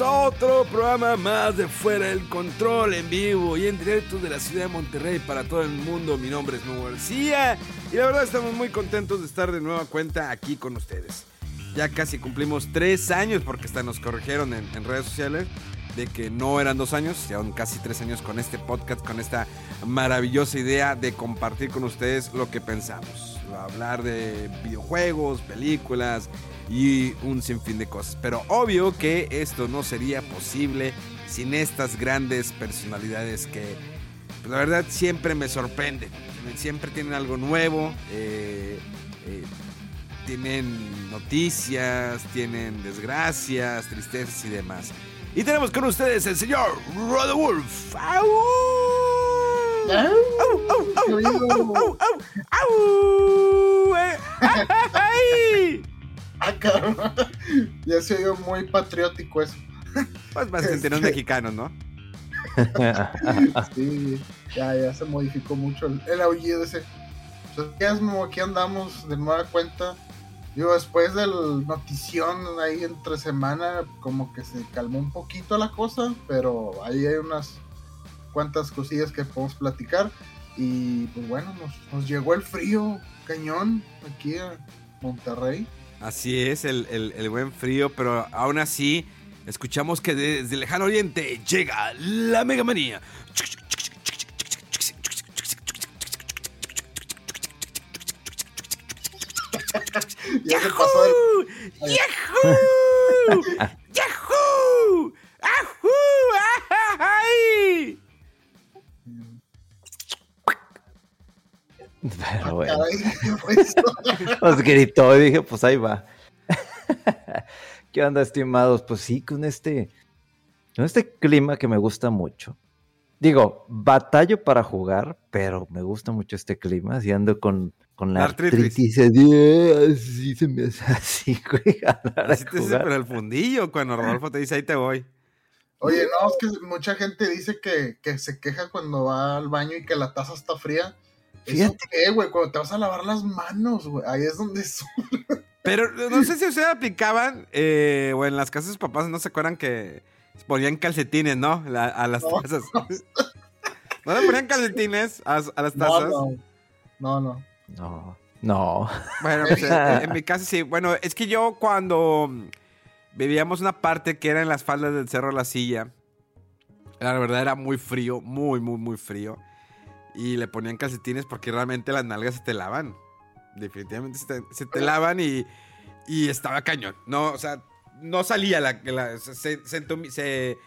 A otro programa más de Fuera del Control en vivo y en directo de la ciudad de Monterrey para todo el mundo. Mi nombre es Nuevo García y la verdad estamos muy contentos de estar de nueva cuenta aquí con ustedes. Ya casi cumplimos tres años porque hasta nos corrigieron en, redes sociales de que no eran dos años, son casi tres años con este podcast, con esta maravillosa idea de compartir con ustedes lo que pensamos. Hablar de videojuegos, películas y un sinfín de cosas. Pero obvio que esto no sería posible sin estas grandes personalidades que pues, la verdad siempre me sorprenden. Siempre tienen algo nuevo. eh, eh, tienen noticias, tienen desgracias, tristezas y demás. Y tenemos con ustedes el señor Rod Wolf. ¡Au! ¡Au, au, cabrón. Ya se oyó muy patriótico eso. Pues más sentidos Este- mexicanos, ¿no? Sí, ya, ya se modificó mucho el, el aullido ese. Entonces, es andamos de nueva cuenta. Digo, después del notición ahí entre semana, como que se calmó un poquito la cosa, pero ahí hay unas cuantas cosillas que podemos platicar. Y pues bueno, nos, llegó el frío cañón aquí a Monterrey. Así es, el, el- el buen frío, pero aún así escuchamos que desde el lejano oriente llega la Mega Manía. Ya se pasó el ¡Yahoo! ¡Yahoo! ¡Ajú! ¡Ay! Pero bueno, caray, pues, gritó y dije, pues ahí va. ¿Qué onda, estimados? Pues sí, con este, con este clima que me gusta mucho. Digo, batallo para jugar, pero me gusta mucho este clima. Si ando con, con la Artritis. artritis, así, así se me hace así, güey. la Así te dice el fundillo cuando Rodolfo te dice ahí te voy. Oye, no, es que mucha gente dice que, que se queja cuando va al baño y que la taza está fría. ¿Eso Fíjate. qué, güey? Cuando te vas a lavar las manos, güey. Ahí es donde su- Pero no sé si ustedes aplicaban eh, o en las casas de sus papás no se acuerdan que ponían calcetines, ¿no? La- a las No, tazas. ¿No le ponían calcetines a, a las tazas? no. No, no. No, no. Bueno, pues, eh, en mi casa sí. Bueno, es que yo cuando vivíamos una parte que era en las faldas del Cerro La Silla, la verdad era muy frío, muy, muy, muy frío. Y le ponían calcetines porque realmente las nalgas se te lavan. Definitivamente se te, se te lavan y, y estaba cañón. No, o sea, no salía la... la- se, se, se, se-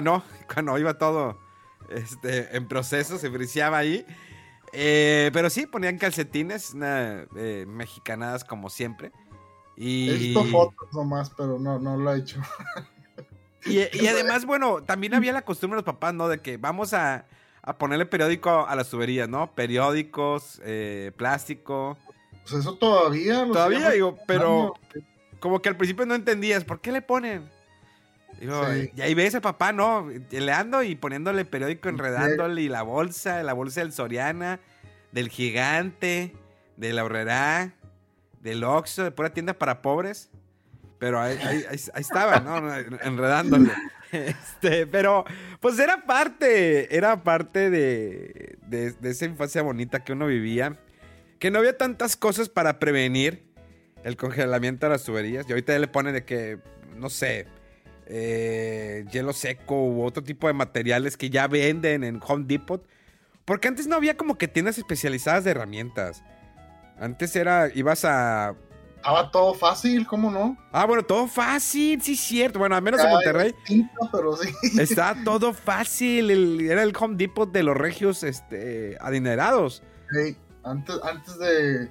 ¿no? Cuando iba todo este, en proceso, se friseaba ahí. Eh, pero sí, ponían calcetines, una, eh, mexicanadas como siempre. Y, He visto fotos nomás, pero no, no lo he hecho. y, y además, bueno, también había la costumbre de los papás, ¿no? De que vamos a, a ponerle periódico a las tuberías, ¿no? Periódicos, eh, plástico. Pues eso todavía. lo Todavía, digo, pero como que al principio no entendías, ¿por qué le ponen? Digo, Sí. Y ahí ves al papá, ¿no? Leando y poniéndole periódico, enredándole y la bolsa, la bolsa del Soriana, del Gigante, de la Horrera, del Oxxo, de pura tienda para pobres. Pero ahí, ahí- ahí- ahí estaba, ¿no? Enredándole. Este, pero, pues era parte, era parte de, de, de esa infancia bonita que uno vivía. Que no había tantas cosas para prevenir el congelamiento de las tuberías. Y ahorita ya le ponen de que, no sé, eh, hielo seco u otro tipo de materiales que ya venden en Home Depot. Porque antes no había como que tiendas especializadas de herramientas. Antes era, ibas a Estaba todo fácil, ¿cómo no? Ah, bueno, todo fácil, sí, cierto. Bueno, al menos en Monterrey. distinto, pero sí. Está todo fácil. el- era el Home Depot de los regios este, adinerados. Sí, antes, antes de,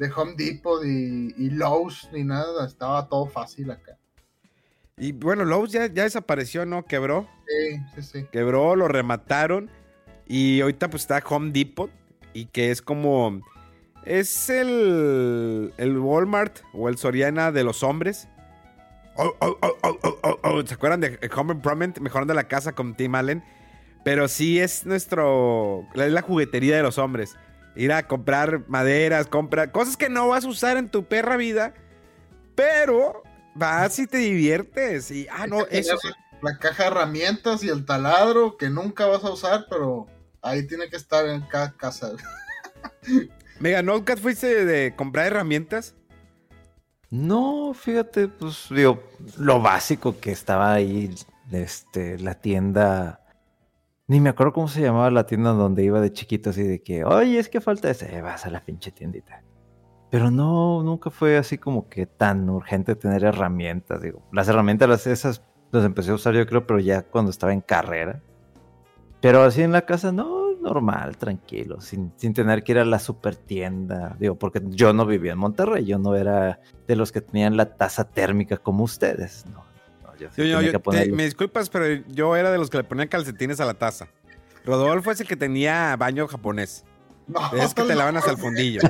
de Home Depot y, y Lowe's ni nada, estaba todo fácil acá. Y bueno, Lowe's ya, ya desapareció, ¿no? Quebró. Sí, sí, sí. Quebró, lo remataron. Y ahorita pues está Home Depot. Y que es como... Es el, el Walmart o el Soriana de los hombres. Oh, oh, oh, oh, oh, oh, oh. ¿Se acuerdan de Home Improvement? Mejorando la casa con Tim Allen. Pero sí es nuestro... Es la juguetería de los hombres. Ir a comprar maderas, comprar cosas que no vas a usar en tu perra vida. Pero vas y te diviertes. Y, ah, no, eso... La caja de herramientas y el taladro que nunca vas a usar, pero ahí tiene que estar en cada casa. Mega, ¿nunca fuiste de comprar herramientas? No, fíjate, pues digo, lo básico que estaba ahí, este, la tienda. Ni me acuerdo cómo se llamaba la tienda donde iba de chiquito, así de que, oye, es que falta ese, vas a la pinche tiendita. Pero no, nunca fue así como que tan urgente tener herramientas. Digo, las herramientas, las esas, las empecé a usar yo creo, pero ya cuando estaba en carrera. Pero así en la casa, no, normal, tranquilo, sin, sin tener que ir a la super tienda. Digo, porque yo no vivía en Monterrey, yo no era de los que tenían la tasa térmica como ustedes. No, no, yo sí Yo- yo- te- me disculpas, pero yo era de los que le ponían calcetines a la taza. Rodolfo es el que tenía baño japonés. No, Es que te estás lavan hasta el fundillo.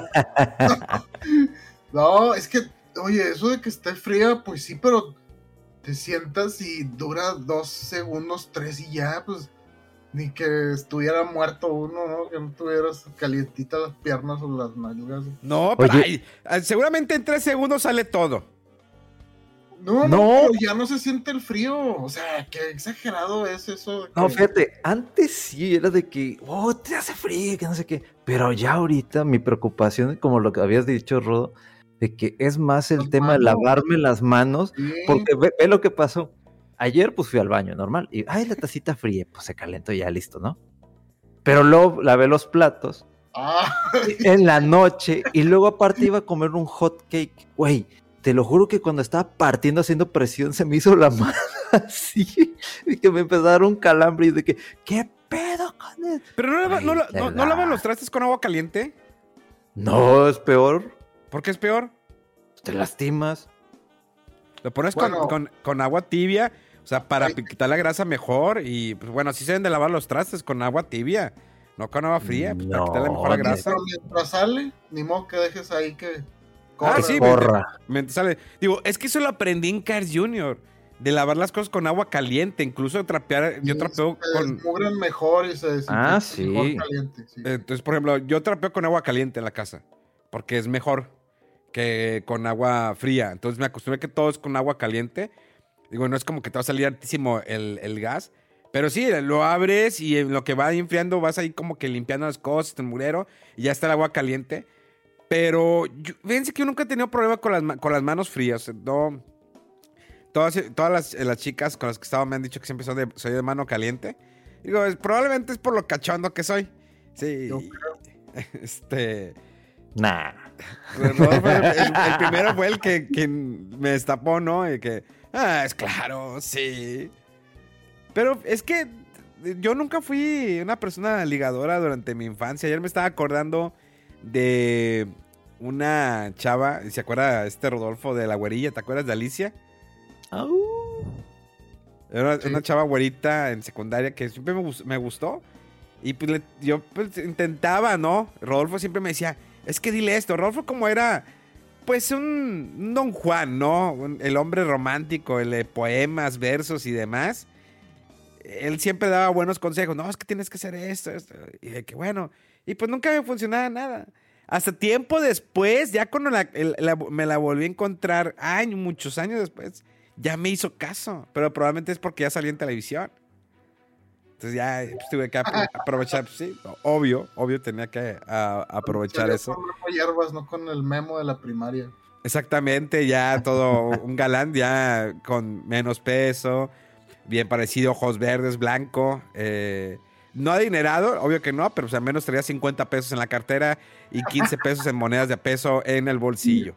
No, es que, oye, eso de que esté fría, pues sí, pero te sientas y dura dos segundos, tres y ya, pues ni que estuviera muerto uno, ¿no? Que no tuvieras calientitas las piernas o las nalgas. No, pero Oye. ay, seguramente en tres segundos sale todo. No, no, No. pero ya no se siente el frío. O sea, qué exagerado es eso. No, fíjate, antes sí era de que, oh, te hace frío, que no sé qué. Pero ya ahorita mi preocupación, como lo que habías dicho, Rodo, de que es más el Las tema de lavarme las manos, Sí. porque ve, ve lo que pasó. Ayer pues fui al baño normal y, ay, la tacita fría, pues se calentó ya, listo, ¿no? Pero luego lavé los platos Ah, en la noche y luego aparte iba a comer un hot cake. Güey, te lo juro que cuando estaba partiendo haciendo presión se me hizo la mano así y que me empezó a dar un calambre y de que, ¿qué pedo con él? Pero no, lava- Ay, no, la- qué no- no lavan la- los trastes con agua caliente. No, es peor, ¿Por qué es peor? te lastimas. Lo pones con- Bueno. con, con agua tibia. O sea, para Ay. quitar la grasa mejor. Y pues bueno, así se deben de lavar los trastes con agua tibia. No con agua fría, pues, para No, quitarle mejor la grasa. pero mientras sale, ni modo que dejes ahí que. Ah, corra. sí, Porra. Me sale. Digo, es que eso lo aprendí en Cars Junior. De lavar las cosas con agua caliente. Incluso trapear. Yo trapeo se con. desmugran mejor y se desinfectan Ah, sí. mejor caliente. sí. Entonces, por ejemplo, yo trapeo con agua caliente en la casa. Porque es mejor que con agua fría. Entonces me acostumbré que todo es con agua caliente. Digo, no es como que te va a salir altísimo el, el gas. Pero sí, lo abres y en lo que va enfriando vas ahí como que limpiando las cosas, el murero, y ya está el agua caliente. Pero yo- fíjense que yo nunca he tenido problema con las, con las manos frías. No. Todas, todas las, las chicas con las que estaba me han dicho que siempre soy de, soy de mano caliente. Digo, es- probablemente es por lo cachondo que soy. Sí. Yo Este. Nah. Rodolfo, el, el- el primero fue el que, que me destapó, ¿no? Y que. Ah, es claro, sí. Pero es que yo nunca fui una persona ligadora durante mi infancia. Ayer me estaba acordando de una chava, ¿se acuerda este Rodolfo de la güerilla? ¿Te acuerdas de Alicia? Au. Era una, Sí. una chava güerita en secundaria que siempre me, me gustó. Y pues le- yo pues, intentaba, ¿no? Rodolfo siempre me decía, es que dile esto. Rodolfo como era, pues un, un Don Juan, ¿no? Un- el hombre romántico, el de poemas, versos y demás. Él siempre daba buenos consejos. No, es que tienes que hacer esto, esto. Y de que bueno. Y pues nunca me funcionaba nada. Hasta tiempo después, ya cuando la- el- la- me la volví a encontrar, años, muchos años después, ya me hizo caso. Pero probablemente es porque ya salí en televisión. Entonces ya pues, tuve que apro- aprovechar, pues, sí, obvio, obvio tenía que a- aprovechar eso. con Hierbas, no con el memo de la primaria. Exactamente, ya todo un galán, ya con menos peso, bien parecido, ojos verdes, blanco, eh, no adinerado, obvio que no, pero pues, al menos traía 50 pesos en la cartera y 15 pesos en monedas de peso en el bolsillo.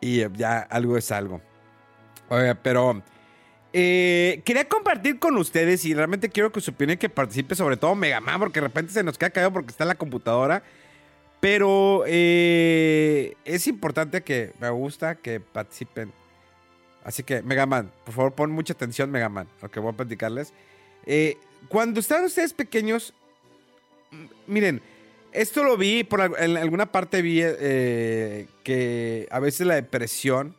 Y ya algo es algo. Oiga, pero eh, quería compartir con ustedes y realmente quiero que su opinión que participe sobre todo Mega Man porque de repente se nos queda caído porque está en la computadora. Pero eh, es importante que me gusta que participen. Así que, Mega Man, por favor, pon mucha atención, Mega Man, lo que voy a platicarles. Eh, cuando estaban ustedes pequeños, miren, esto lo vi, por en alguna parte vi que a veces la depresión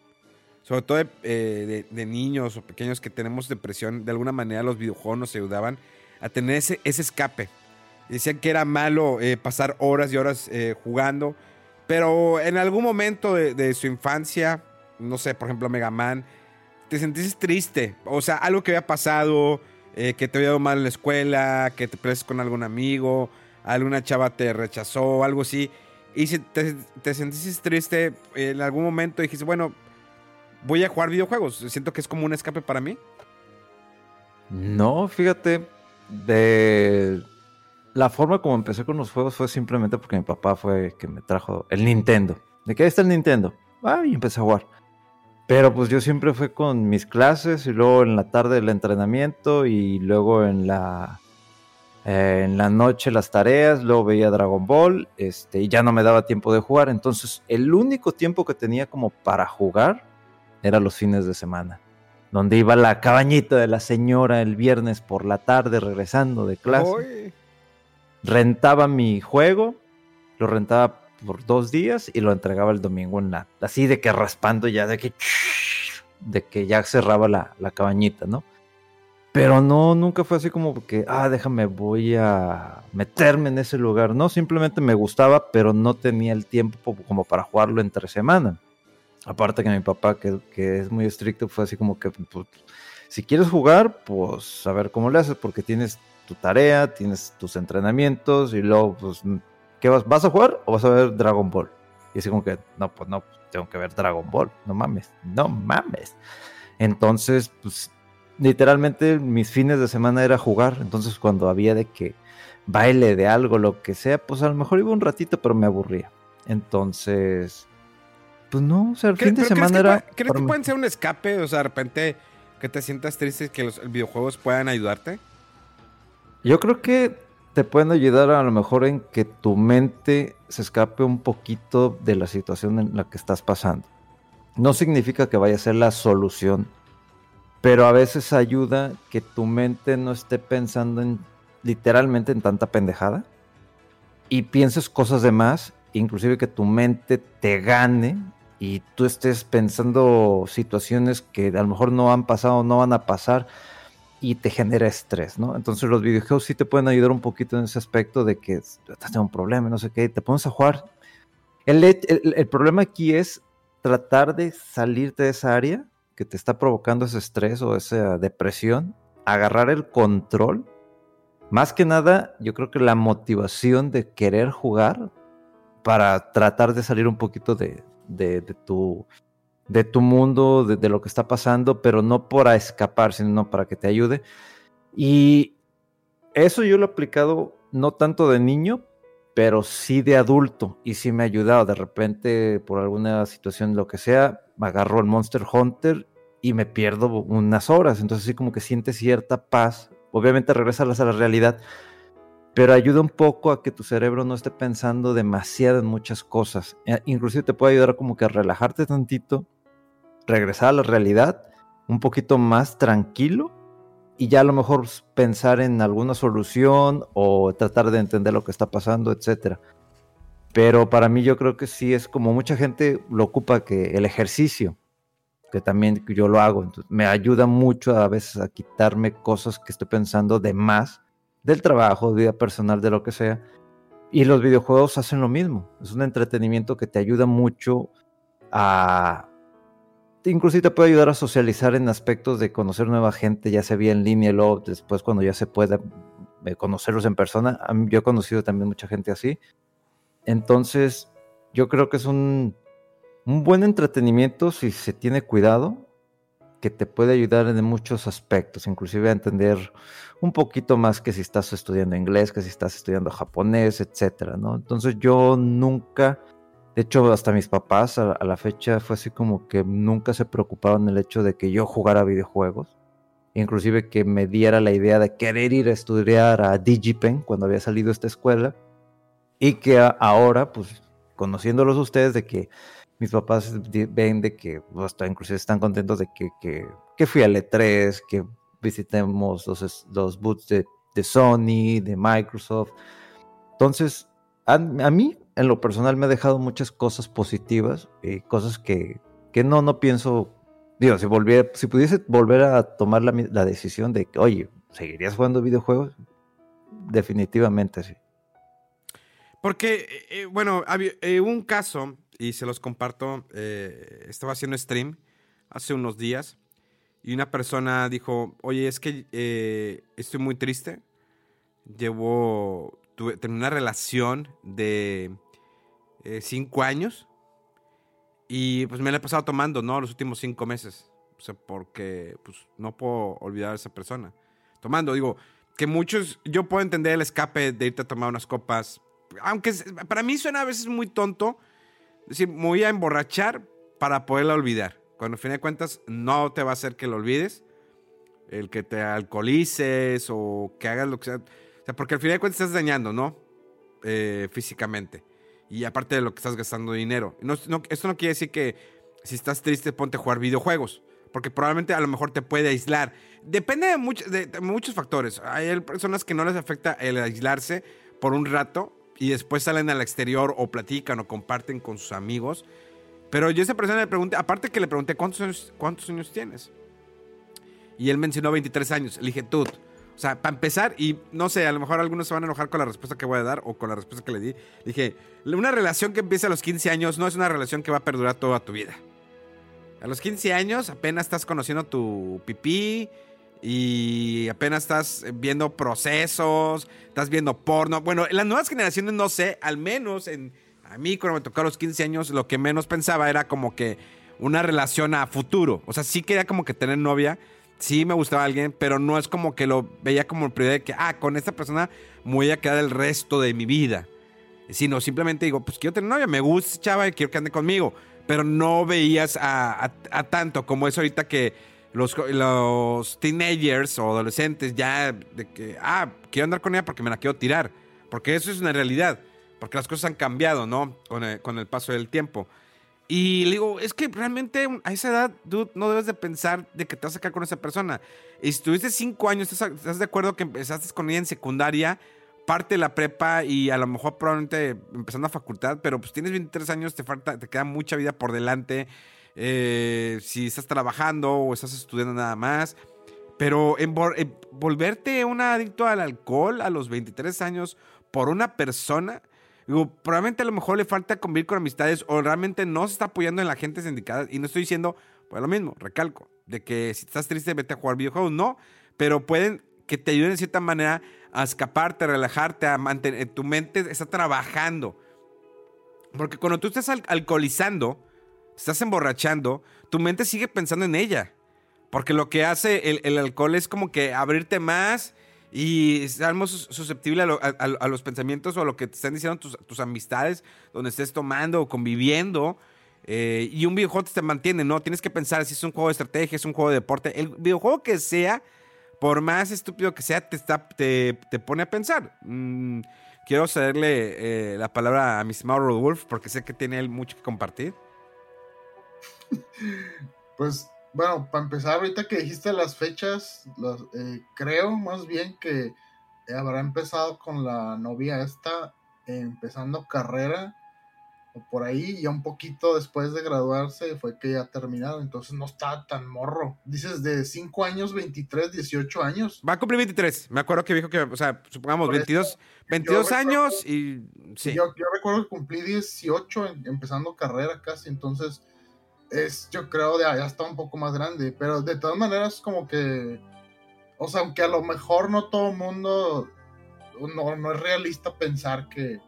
sobre todo eh, de, niños o pequeños que tenemos depresión, de alguna manera los videojuegos nos ayudaban a tener ese, escape. Decían que era malo eh, pasar horas y horas eh, jugando, pero en algún momento de, su infancia, no sé, por ejemplo Mega Man, te sentiste triste, o sea, algo que había pasado, que te había dado mal en la escuela, que te peleaste con algún amigo, alguna chava te rechazó, algo así, y si te, te sentiste triste en algún momento dijiste, bueno, voy a jugar videojuegos. Siento que es como un escape para mí. No, fíjate, de la forma como empecé con los juegos fue simplemente porque mi papá fue que me trajo el Nintendo. ¿De qué está el Nintendo? Ah, y empecé a jugar. Pero pues yo siempre fue con mis clases y luego en la tarde el entrenamiento y luego en la eh, en la noche las tareas, luego veía Dragon Ball, este, y ya no me daba tiempo de jugar. Entonces, el único tiempo que tenía como para jugar era los fines de semana, donde iba la cabañita de la señora el viernes por la tarde regresando de clase. Rentaba mi juego, lo rentaba por dos días y lo entregaba el domingo en la, así de que raspando ya, de que, de que ya cerraba la, la cabañita, ¿no? Pero no, nunca fue así como que, ah, déjame, voy a meterme en ese lugar. No, simplemente me gustaba, pero no tenía el tiempo como para jugarlo entre semana. Aparte que mi papá, que, es muy estricto, fue así como que, pues, si quieres jugar, pues a ver cómo le haces, porque tienes tu tarea, tienes tus entrenamientos y luego, pues, ¿qué vas? ¿Vas a jugar o vas a ver Dragon Ball? Y así como que, no, pues no, tengo que ver Dragon Ball, no mames, no mames. Entonces, pues, literalmente mis fines de semana era jugar, entonces cuando había de que baile de algo, lo que sea, pues a lo mejor iba un ratito, pero me aburría. Entonces, pues no, o sea, el fin de semana era. ¿Crees que pueden ser un escape? O sea, de repente que te sientas triste y que los videojuegos puedan ayudarte. Yo creo que te pueden ayudar a lo mejor en que tu mente se escape un poquito de la situación en la que estás pasando. No significa que vaya a ser la solución, pero a veces ayuda que tu mente no esté pensando en literalmente en tanta pendejada y pienses cosas de más, inclusive que tu mente te gane y tú estés pensando situaciones que a lo mejor no han pasado, no van a pasar y te genera estrés, ¿no? Entonces los videojuegos sí te pueden ayudar un poquito en ese aspecto de que estás teniendo un problema, no sé qué, te pones a jugar. El, el, problema aquí es tratar de salirte de esa área que te está provocando ese estrés o esa depresión, agarrar el control. Más que nada, yo creo que la motivación de querer jugar para tratar de salir un poquito de, de, tu, de tu mundo, de, lo que está pasando, pero no para escapar, sino para que te ayude. Y eso yo lo he aplicado no tanto de niño, pero sí de adulto y sí me ha ayudado. De repente, por alguna situación, lo que sea, me agarro el Monster Hunter y me pierdo unas horas. Entonces, sí, como que siente cierta paz. Obviamente, regresas a la realidad, pero ayuda un poco a que tu cerebro no esté pensando demasiado en muchas cosas. Eh, inclusive te puede ayudar como que a relajarte tantito, regresar a la realidad un poquito más tranquilo y ya a lo mejor pensar en alguna solución o tratar de entender lo que está pasando, etcétera. Pero para mí yo creo que sí es como mucha gente lo ocupa que el ejercicio, que también yo lo hago, me ayuda mucho a veces a quitarme cosas que estoy pensando de más del trabajo, vida personal, de lo que sea. Y los videojuegos hacen lo mismo. Es un entretenimiento que te ayuda mucho a... Inclusive te puede ayudar a socializar en aspectos de conocer nueva gente, ya sea vía en línea luego después cuando ya se pueda eh, conocerlos en persona. Yo he conocido también mucha gente así. Entonces, yo creo que es un, un buen entretenimiento si se tiene cuidado que te puede ayudar en muchos aspectos, inclusive a entender un poquito más que si estás estudiando inglés, que si estás estudiando japonés, etcétera, ¿no? Entonces yo nunca De hecho, hasta mis papás a, la fecha fue así como que nunca se preocuparon el hecho de que yo jugara videojuegos. Inclusive que me diera la idea de querer ir a estudiar a DigiPen cuando había salido esta escuela. Y que ahora, pues, conociéndolos ustedes, de que mis papás ven de que, hasta inclusive están contentos de que, que, fui al E3, que visitemos los, los booths de, de Sony, de Microsoft. Entonces, a, mí, en lo personal, me ha dejado muchas cosas positivas y cosas que, que no, no pienso. Digo, si, volviera, si pudiese volver a tomar la, la decisión de que, oye, ¿seguirías jugando videojuegos? Definitivamente sí. Porque, eh, eh, bueno, había eh, un caso, y se los comparto, estaba haciendo stream hace unos días, y una persona dijo, oye, es que estoy muy triste, llevo tuve, tenía una relación de eh, cinco años y pues me la he pasado tomando, ¿no? Los últimos cinco meses. O sea, porque pues no puedo olvidar a esa persona. Tomando, digo, que muchos, yo puedo entender el escape de irte a tomar unas copas, aunque para mí suena a veces muy tonto, decir, me voy a emborrachar para poderla olvidar. Cuando al fin de cuentas no te va a hacer que lo olvides, el que te alcoholices o que hagas lo que sea porque al final de cuentas estás dañando, ¿no? Eh, físicamente. Y aparte de lo que estás gastando dinero. Esto no quiere decir que si estás triste ponte a jugar videojuegos. Porque probablemente a lo mejor te puede aislar. Depende de, de, muchos factores. Hay personas que no les afecta el aislarse por un rato y después salen al exterior o platican o comparten con sus amigos. Pero yo a esa persona le pregunté, aparte que le pregunté, ¿cuántos años, cuántos años tienes? Y él mencionó 23 años. Le dije, tú, o sea, para empezar, y no sé, a lo mejor algunos se van a enojar con la respuesta que voy a dar o con la respuesta que le di. Dije, una relación que empieza a los 15 años no es una relación que va a perdurar toda tu vida. A los 15 años apenas estás conociendo tu pipí y apenas estás viendo procesos, estás viendo porno. Bueno, en las nuevas generaciones no sé, al menos en a mí cuando me tocó a los 15 años lo que menos pensaba era como que una relación a futuro. O sea, sí quería como que tener novia, sí me gustaba alguien, pero no es como que lo veía como prioridad de que, ah, con esta persona me voy a quedar el resto de mi vida. Sino simplemente digo, pues quiero tener novia, me gusta chava y quiero que ande conmigo. Pero no veías a, tanto como es ahorita que los, los teenagers o adolescentes ya de que, ah, quiero andar con ella porque me la quiero tirar. Porque eso es una realidad. Porque las cosas han cambiado, ¿no? Con el, con el paso del tiempo. Y le digo, es que realmente a esa edad, dude, no debes de pensar de que te vas a quedar con esa persona. Y si tuviste cinco años, ¿estás, de acuerdo que empezaste con ella en secundaria, parte de la prepa y a lo mejor probablemente empezando a facultad, pero pues tienes 23 años, te falta, te queda mucha vida por delante. Eh, si estás trabajando o estás estudiando nada más. Pero en, volverte un adicto al alcohol a los 23 años por una persona probablemente a lo mejor le falta convivir con amistades o realmente no se está apoyando en la gente sindicada. Y no estoy diciendo, pues lo mismo, recalco, de que si estás triste, vete a jugar videojuegos. No, pero pueden que te ayuden de cierta manera a escaparte, a relajarte, a mantener. Tu mente está trabajando. Porque cuando tú estás alcoholizando, estás emborrachando, tu mente sigue pensando en ella. Porque lo que hace el, alcohol es como que abrirte más y estamos susceptibles a, los pensamientos o a lo que te están diciendo tus, amistades, donde estés tomando o conviviendo. Eh, y un videojuego te mantiene, ¿no? Tienes que pensar si es un juego de estrategia, es un juego de deporte. El videojuego que sea, por más estúpido que sea, te, está, te, pone a pensar. Mm, quiero cederle eh, la palabra a mi estimado Wolf porque sé que tiene él mucho que compartir. Pues bueno, para empezar, ahorita que dijiste las fechas, eh, creo más bien que habrá empezado con la novia esta, empezando carrera, o por ahí, ya un poquito después de graduarse fue que ya ha terminado, entonces no está tan morro. Dices de 5 años, 23, 18 años. Va a cumplir 23, me acuerdo que dijo que, o sea, supongamos 22, 22 años y... Sí. Yo, yo, recuerdo que cumplí 18 empezando carrera casi, entonces es, yo creo, de allá está un poco más grande, pero de todas maneras como que, o sea, aunque a lo mejor no todo el mundo, no, no es realista pensar que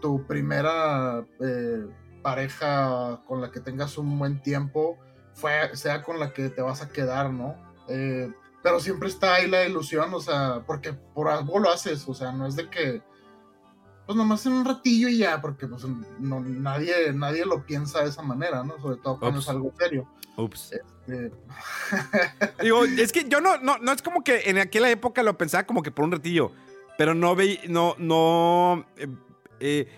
tu primera eh, pareja con la que tengas un buen tiempo fue, sea con la que te vas a quedar, ¿no? Eh, pero siempre está ahí la ilusión, o sea, porque por algo lo haces, o sea, no es de que pues nomás en un ratillo y ya, porque pues no, nadie, nadie lo piensa de esa manera, ¿no? Sobre todo cuando es algo serio. Ups. Este, Digo, es que yo no, no, no es como que en aquella época lo pensaba como que por un ratillo, pero no veía, no, no, eh, eh,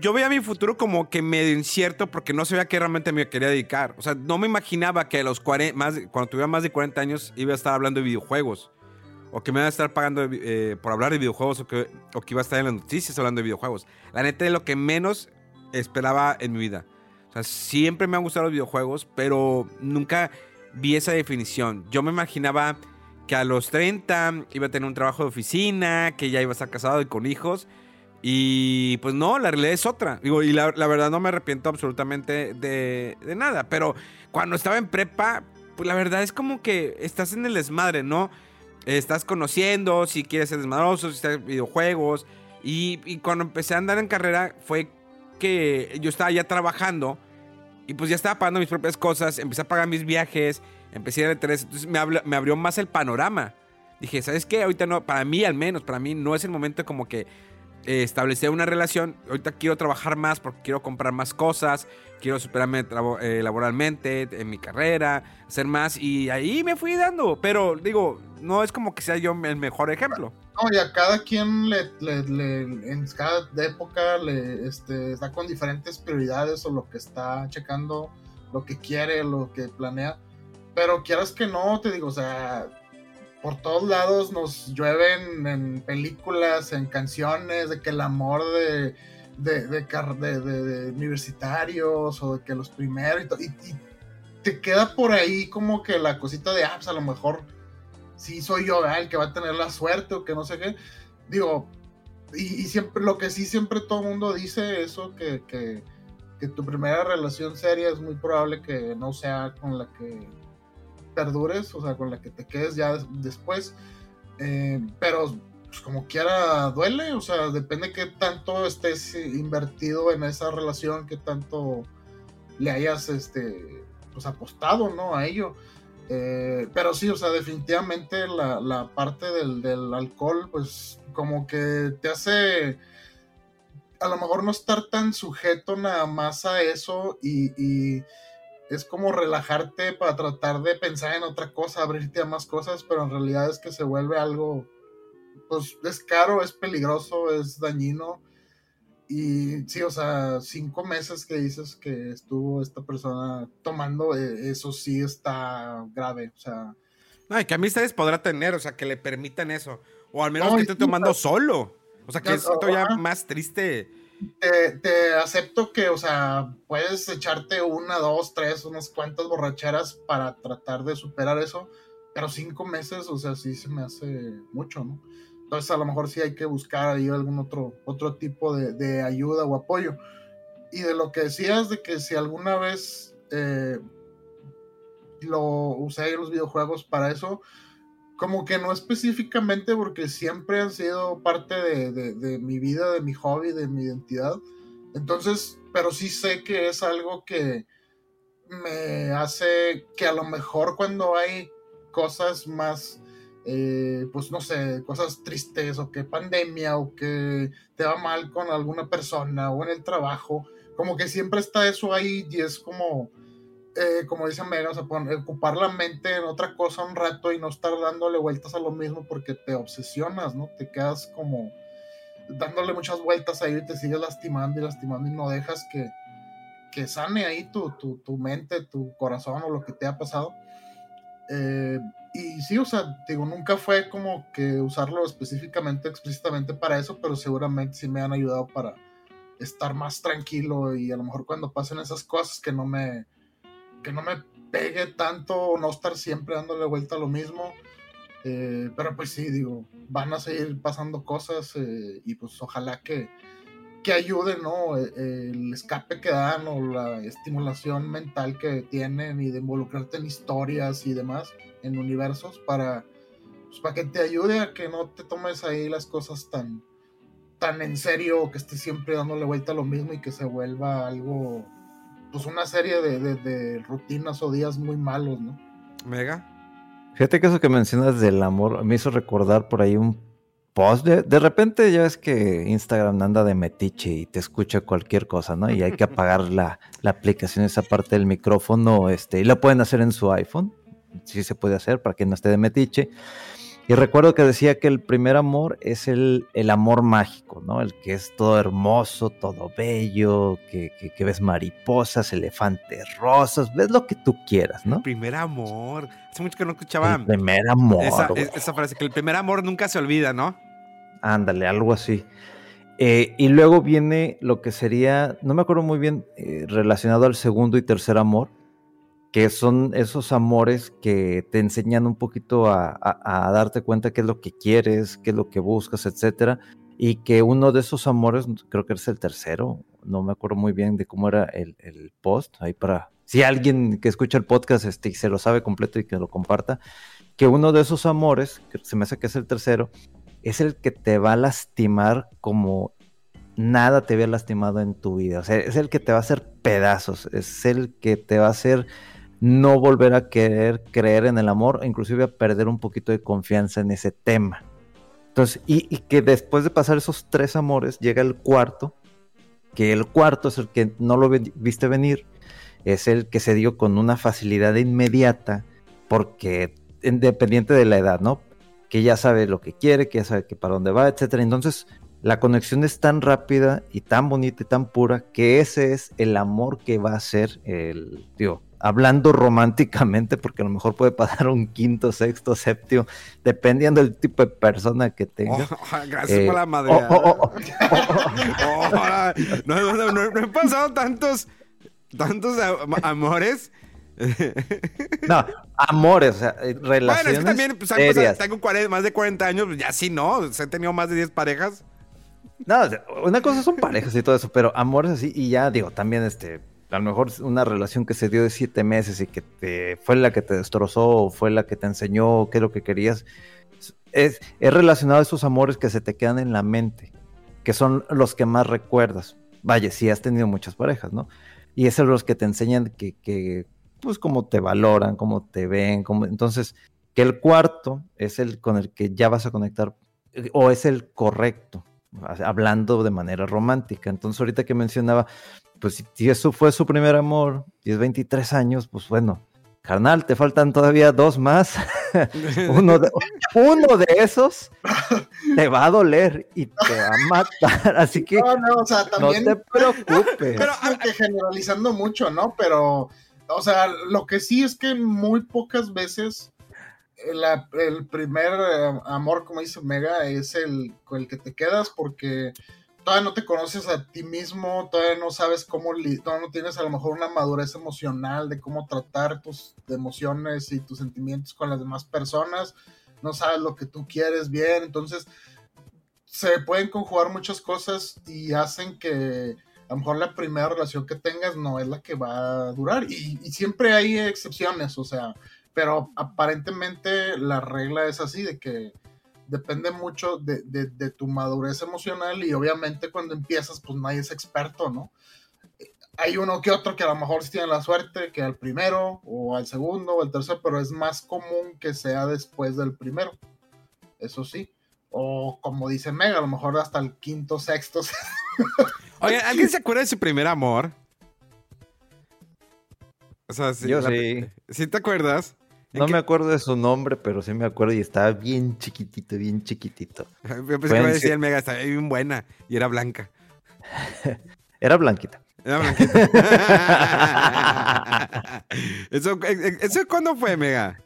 yo veía mi futuro como que medio incierto porque no sabía a qué realmente me quería dedicar. O sea, no me imaginaba que a los 40, más, cuando tuviera más de 40 años iba a estar hablando de videojuegos. O que me iba a estar pagando eh, por hablar de videojuegos o que, o que iba a estar en las noticias hablando de videojuegos. La neta es lo que menos esperaba en mi vida. O sea, siempre me han gustado los videojuegos, pero nunca vi esa definición. Yo me imaginaba que a los 30 iba a tener un trabajo de oficina, que ya iba a estar casado y con hijos. Y pues no, la realidad es otra. Digo, y la, verdad no me arrepiento absolutamente de, de, nada. Pero cuando estaba en prepa, pues la verdad es como que estás en el desmadre, ¿no? Estás conociendo, si quieres ser desmadroso, si estás en videojuegos. Y, cuando empecé a andar en carrera fue que yo estaba ya trabajando y pues ya estaba pagando mis propias cosas, empecé a pagar mis viajes, empecé a ir entonces me, me abrió más el panorama. Dije, ¿sabes qué? Ahorita no, para mí al menos, para mí no es el momento como que eh, una relación. Ahorita quiero trabajar más porque quiero comprar más cosas, quiero superarme eh, laboralmente en mi carrera, hacer más y ahí me fui dando. Pero digo, no es como que sea yo el mejor ejemplo. No, y a cada quien le, en cada época le este, está con diferentes prioridades o lo que está checando, lo que quiere, lo que planea. Pero quieras que no, te digo, o sea, por todos lados nos llueven en películas, en canciones, de que el amor de, de, de, universitarios o de que los primeros y, y, te queda por ahí como que la cosita de, ah, pues a lo mejor si soy yo el que va a tener la suerte o que no sé qué. Digo, y, siempre, lo que sí siempre todo el mundo dice eso, que, que, tu primera relación seria es muy probable que no sea con la que perdures, o sea, con la que te quedes ya después. Eh, pero pues, como quiera duele, o sea, depende qué tanto estés invertido en esa relación, qué tanto le hayas este pues apostado, ¿no? A ello. Eh, pero sí, o sea, definitivamente la, parte del, alcohol, pues como que te hace a lo mejor no estar tan sujeto nada más a eso y, es como relajarte para tratar de pensar en otra cosa, abrirte a más cosas, pero en realidad es que se vuelve algo, pues es caro, es peligroso, es dañino y sí, o sea, cinco meses que dices que estuvo esta persona tomando, eh, eso sí está grave, o sea. No, y que amistades podrá tener, o sea, que le permitan eso. O al menos que esté tomando solo. O sea, que es todavía más triste. Te, acepto que, o sea, puedes echarte una, dos, tres, unas cuantas borracheras para tratar de superar eso, pero cinco meses, o sea, sí se me hace mucho, ¿no? Entonces a lo mejor sí hay que buscar ahí algún otro, otro tipo de, ayuda o apoyo. Y de lo que decías de que si alguna vez eh, lo usé los videojuegos para eso, como que no específicamente porque siempre han sido parte de, mi vida, de mi hobby, de mi identidad. Entonces, pero sí sé que es algo que me hace que a lo mejor cuando hay cosas más eh, pues no sé, cosas tristes o que pandemia o que te va mal con alguna persona o en el trabajo, como que siempre está eso ahí y es como, eh, como dice Mega, o sea, ocupar la mente en otra cosa un rato y no estar dándole vueltas a lo mismo porque te obsesionas, ¿no? Te quedas como dándole muchas vueltas ahí y te sigues lastimando y lastimando y no dejas que, que sane ahí tu, tu, tu mente, tu corazón o lo que te ha pasado. Eh, y sí, o sea, digo, nunca fue como que usarlo específicamente, explícitamente para eso, pero seguramente sí me han ayudado para estar más tranquilo y a lo mejor cuando pasen esas cosas que no me, que no me pegue tanto, no estar siempre dándole vuelta a lo mismo. Eh, pero pues sí, digo, van a seguir pasando cosas eh, y pues ojalá que, que ayude, ¿no? E, el escape que dan o la estimulación mental que tienen y de involucrarte en historias y demás, en universos, para, pues, para que te ayude a que no te tomes ahí las cosas tan, tan en serio, que estés siempre dándole vuelta a lo mismo y que se vuelva algo, pues una serie de, de rutinas o días muy malos, ¿no? Mega. Fíjate que eso que mencionas del amor me hizo recordar por ahí un post. De, de, repente ya ves que Instagram anda de metiche y te escucha cualquier cosa, ¿no? Y hay que apagar la, la aplicación, esa parte del micrófono, este, y lo pueden hacer en su iPhone. Sí se puede hacer para que no esté de metiche. Y recuerdo que decía que el primer amor es el, el amor mágico, ¿no? El que es todo hermoso, todo bello, que, que, que, ves mariposas, elefantes rosas, ves lo que tú quieras, ¿no? El primer amor. Hace mucho que no escuchaba. El primer amor. Esa, esa, frase, que el primer amor nunca se olvida, ¿no? Ándale, algo así. Eh, y luego viene lo que sería, no me acuerdo muy bien, eh, relacionado al segundo y tercer amor, que son esos amores que te enseñan un poquito a, darte cuenta qué es lo que quieres, qué es lo que buscas, etcétera. Y que uno de esos amores, creo que es el tercero, no me acuerdo muy bien de cómo era el, el post, ahí para, si alguien que escucha el podcast este, se lo sabe completo y que lo comparta, que uno de esos amores, que se me hace que es el tercero, es el que te va a lastimar como nada te había lastimado en tu vida. O sea, es el que te va a hacer pedazos, es el que te va a hacer no volver a querer creer en el amor, inclusive a perder un poquito de confianza en ese tema. Entonces, y, que después de pasar esos tres amores, llega el cuarto, que el cuarto es el que no lo viste venir, es el que se dio con una facilidad inmediata, porque independiente de la edad, ¿no? Que ya sabe lo que quiere, que ya sabe que para dónde va, etcétera. Entonces, la conexión es tan rápida y tan bonita y tan pura que ese es el amor que va a ser el, digo, hablando románticamente, porque a lo mejor puede pasar un quinto, sexto, séptimo, dependiendo del tipo de persona que tenga. Oh, gracias eh, por la madre. No, no, no, no, he pasado tantos, tantos amores. No, amores, o sea, relaciones. Bueno, es que también pues, pues, tengo 40, más de 40 años, pues ya sí, ¿no? He tenido más de 10 parejas. No, una cosa son parejas y todo eso, pero amores así, y ya digo, también este, a lo mejor una relación que se dio de siete meses y que te, fue la que te destrozó, fue la que te enseñó qué es lo que querías, es, es relacionado a esos amores que se te quedan en la mente, que son los que más recuerdas. Vaya, si has tenido muchas parejas, ¿no? Y esos son los que te enseñan que, que pues, cómo te valoran, cómo te ven, cómo... entonces, que el cuarto es el con el que ya vas a conectar, o es el correcto, hablando de manera romántica. Entonces, ahorita que mencionaba, pues si eso fue su primer amor y es 23 años, pues bueno, carnal, te faltan todavía dos más. uno, de, uno de esos te va a doler y te va a matar. Así que no, no, o sea, también, no te preocupes. Pero que generalizando mucho, ¿no? Pero, o sea, lo que sí es que muy pocas veces la, el primer amor, como dice Mega, es el con el que te quedas porque todavía no te conoces a ti mismo, todavía no sabes cómo, todavía no tienes a lo mejor una madurez emocional de cómo tratar tus emociones y tus sentimientos con las demás personas, no sabes lo que tú quieres bien, entonces se pueden conjugar muchas cosas y hacen que a lo mejor la primera relación que tengas no es la que va a durar y, y siempre hay excepciones, o sea, pero aparentemente la regla es así de que depende mucho de, de, de, tu madurez emocional y obviamente cuando empiezas pues nadie es experto, ¿no? Hay uno que otro que a lo mejor sí tiene la suerte que al primero o al segundo o al tercero, pero es más común que sea después del primero, eso sí. O como dice Mega, a lo mejor hasta el quinto, sexto. Oye, ¿alguien se acuerda de su primer amor? O sea, Yo la, sí. ¿Sí te acuerdas? No me acuerdo de su nombre, pero sí me acuerdo y estaba bien chiquitito, bien chiquitito. Yo pensé que iba a decir el mega, estaba bien buena y era blanca. era blanquita. Era blanquita. ¿Eso, ¿Eso cuándo fue, mega?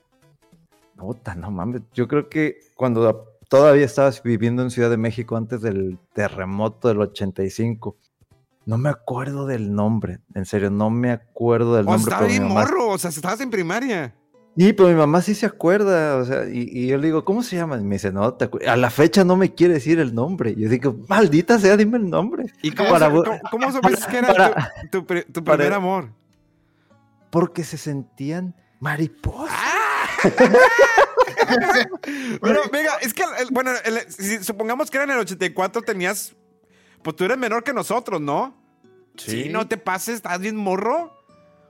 Puta, no mames. Yo creo que cuando todavía estabas viviendo en Ciudad de México antes del terremoto del 85. No me acuerdo del nombre, en serio, no me acuerdo del o nombre. Estaba bien morro, o sea, estabas en primaria. Sí, pero mi mamá sí se acuerda, o sea, y, y yo le digo, ¿cómo se llama? Y me dice, no, te a la fecha no me quiere decir el nombre. Yo digo, maldita sea, dime el nombre. ¿Y cómo, para, ¿cómo, cómo supiste que era para, tu, tu, tu, primer para, amor? Porque se sentían mariposas. ¡Ah! Pero, venga, es que, bueno, el, si supongamos que era en el 84, tenías, pues tú eres menor que nosotros, ¿no? Sí. sí no te pases, estás bien morro.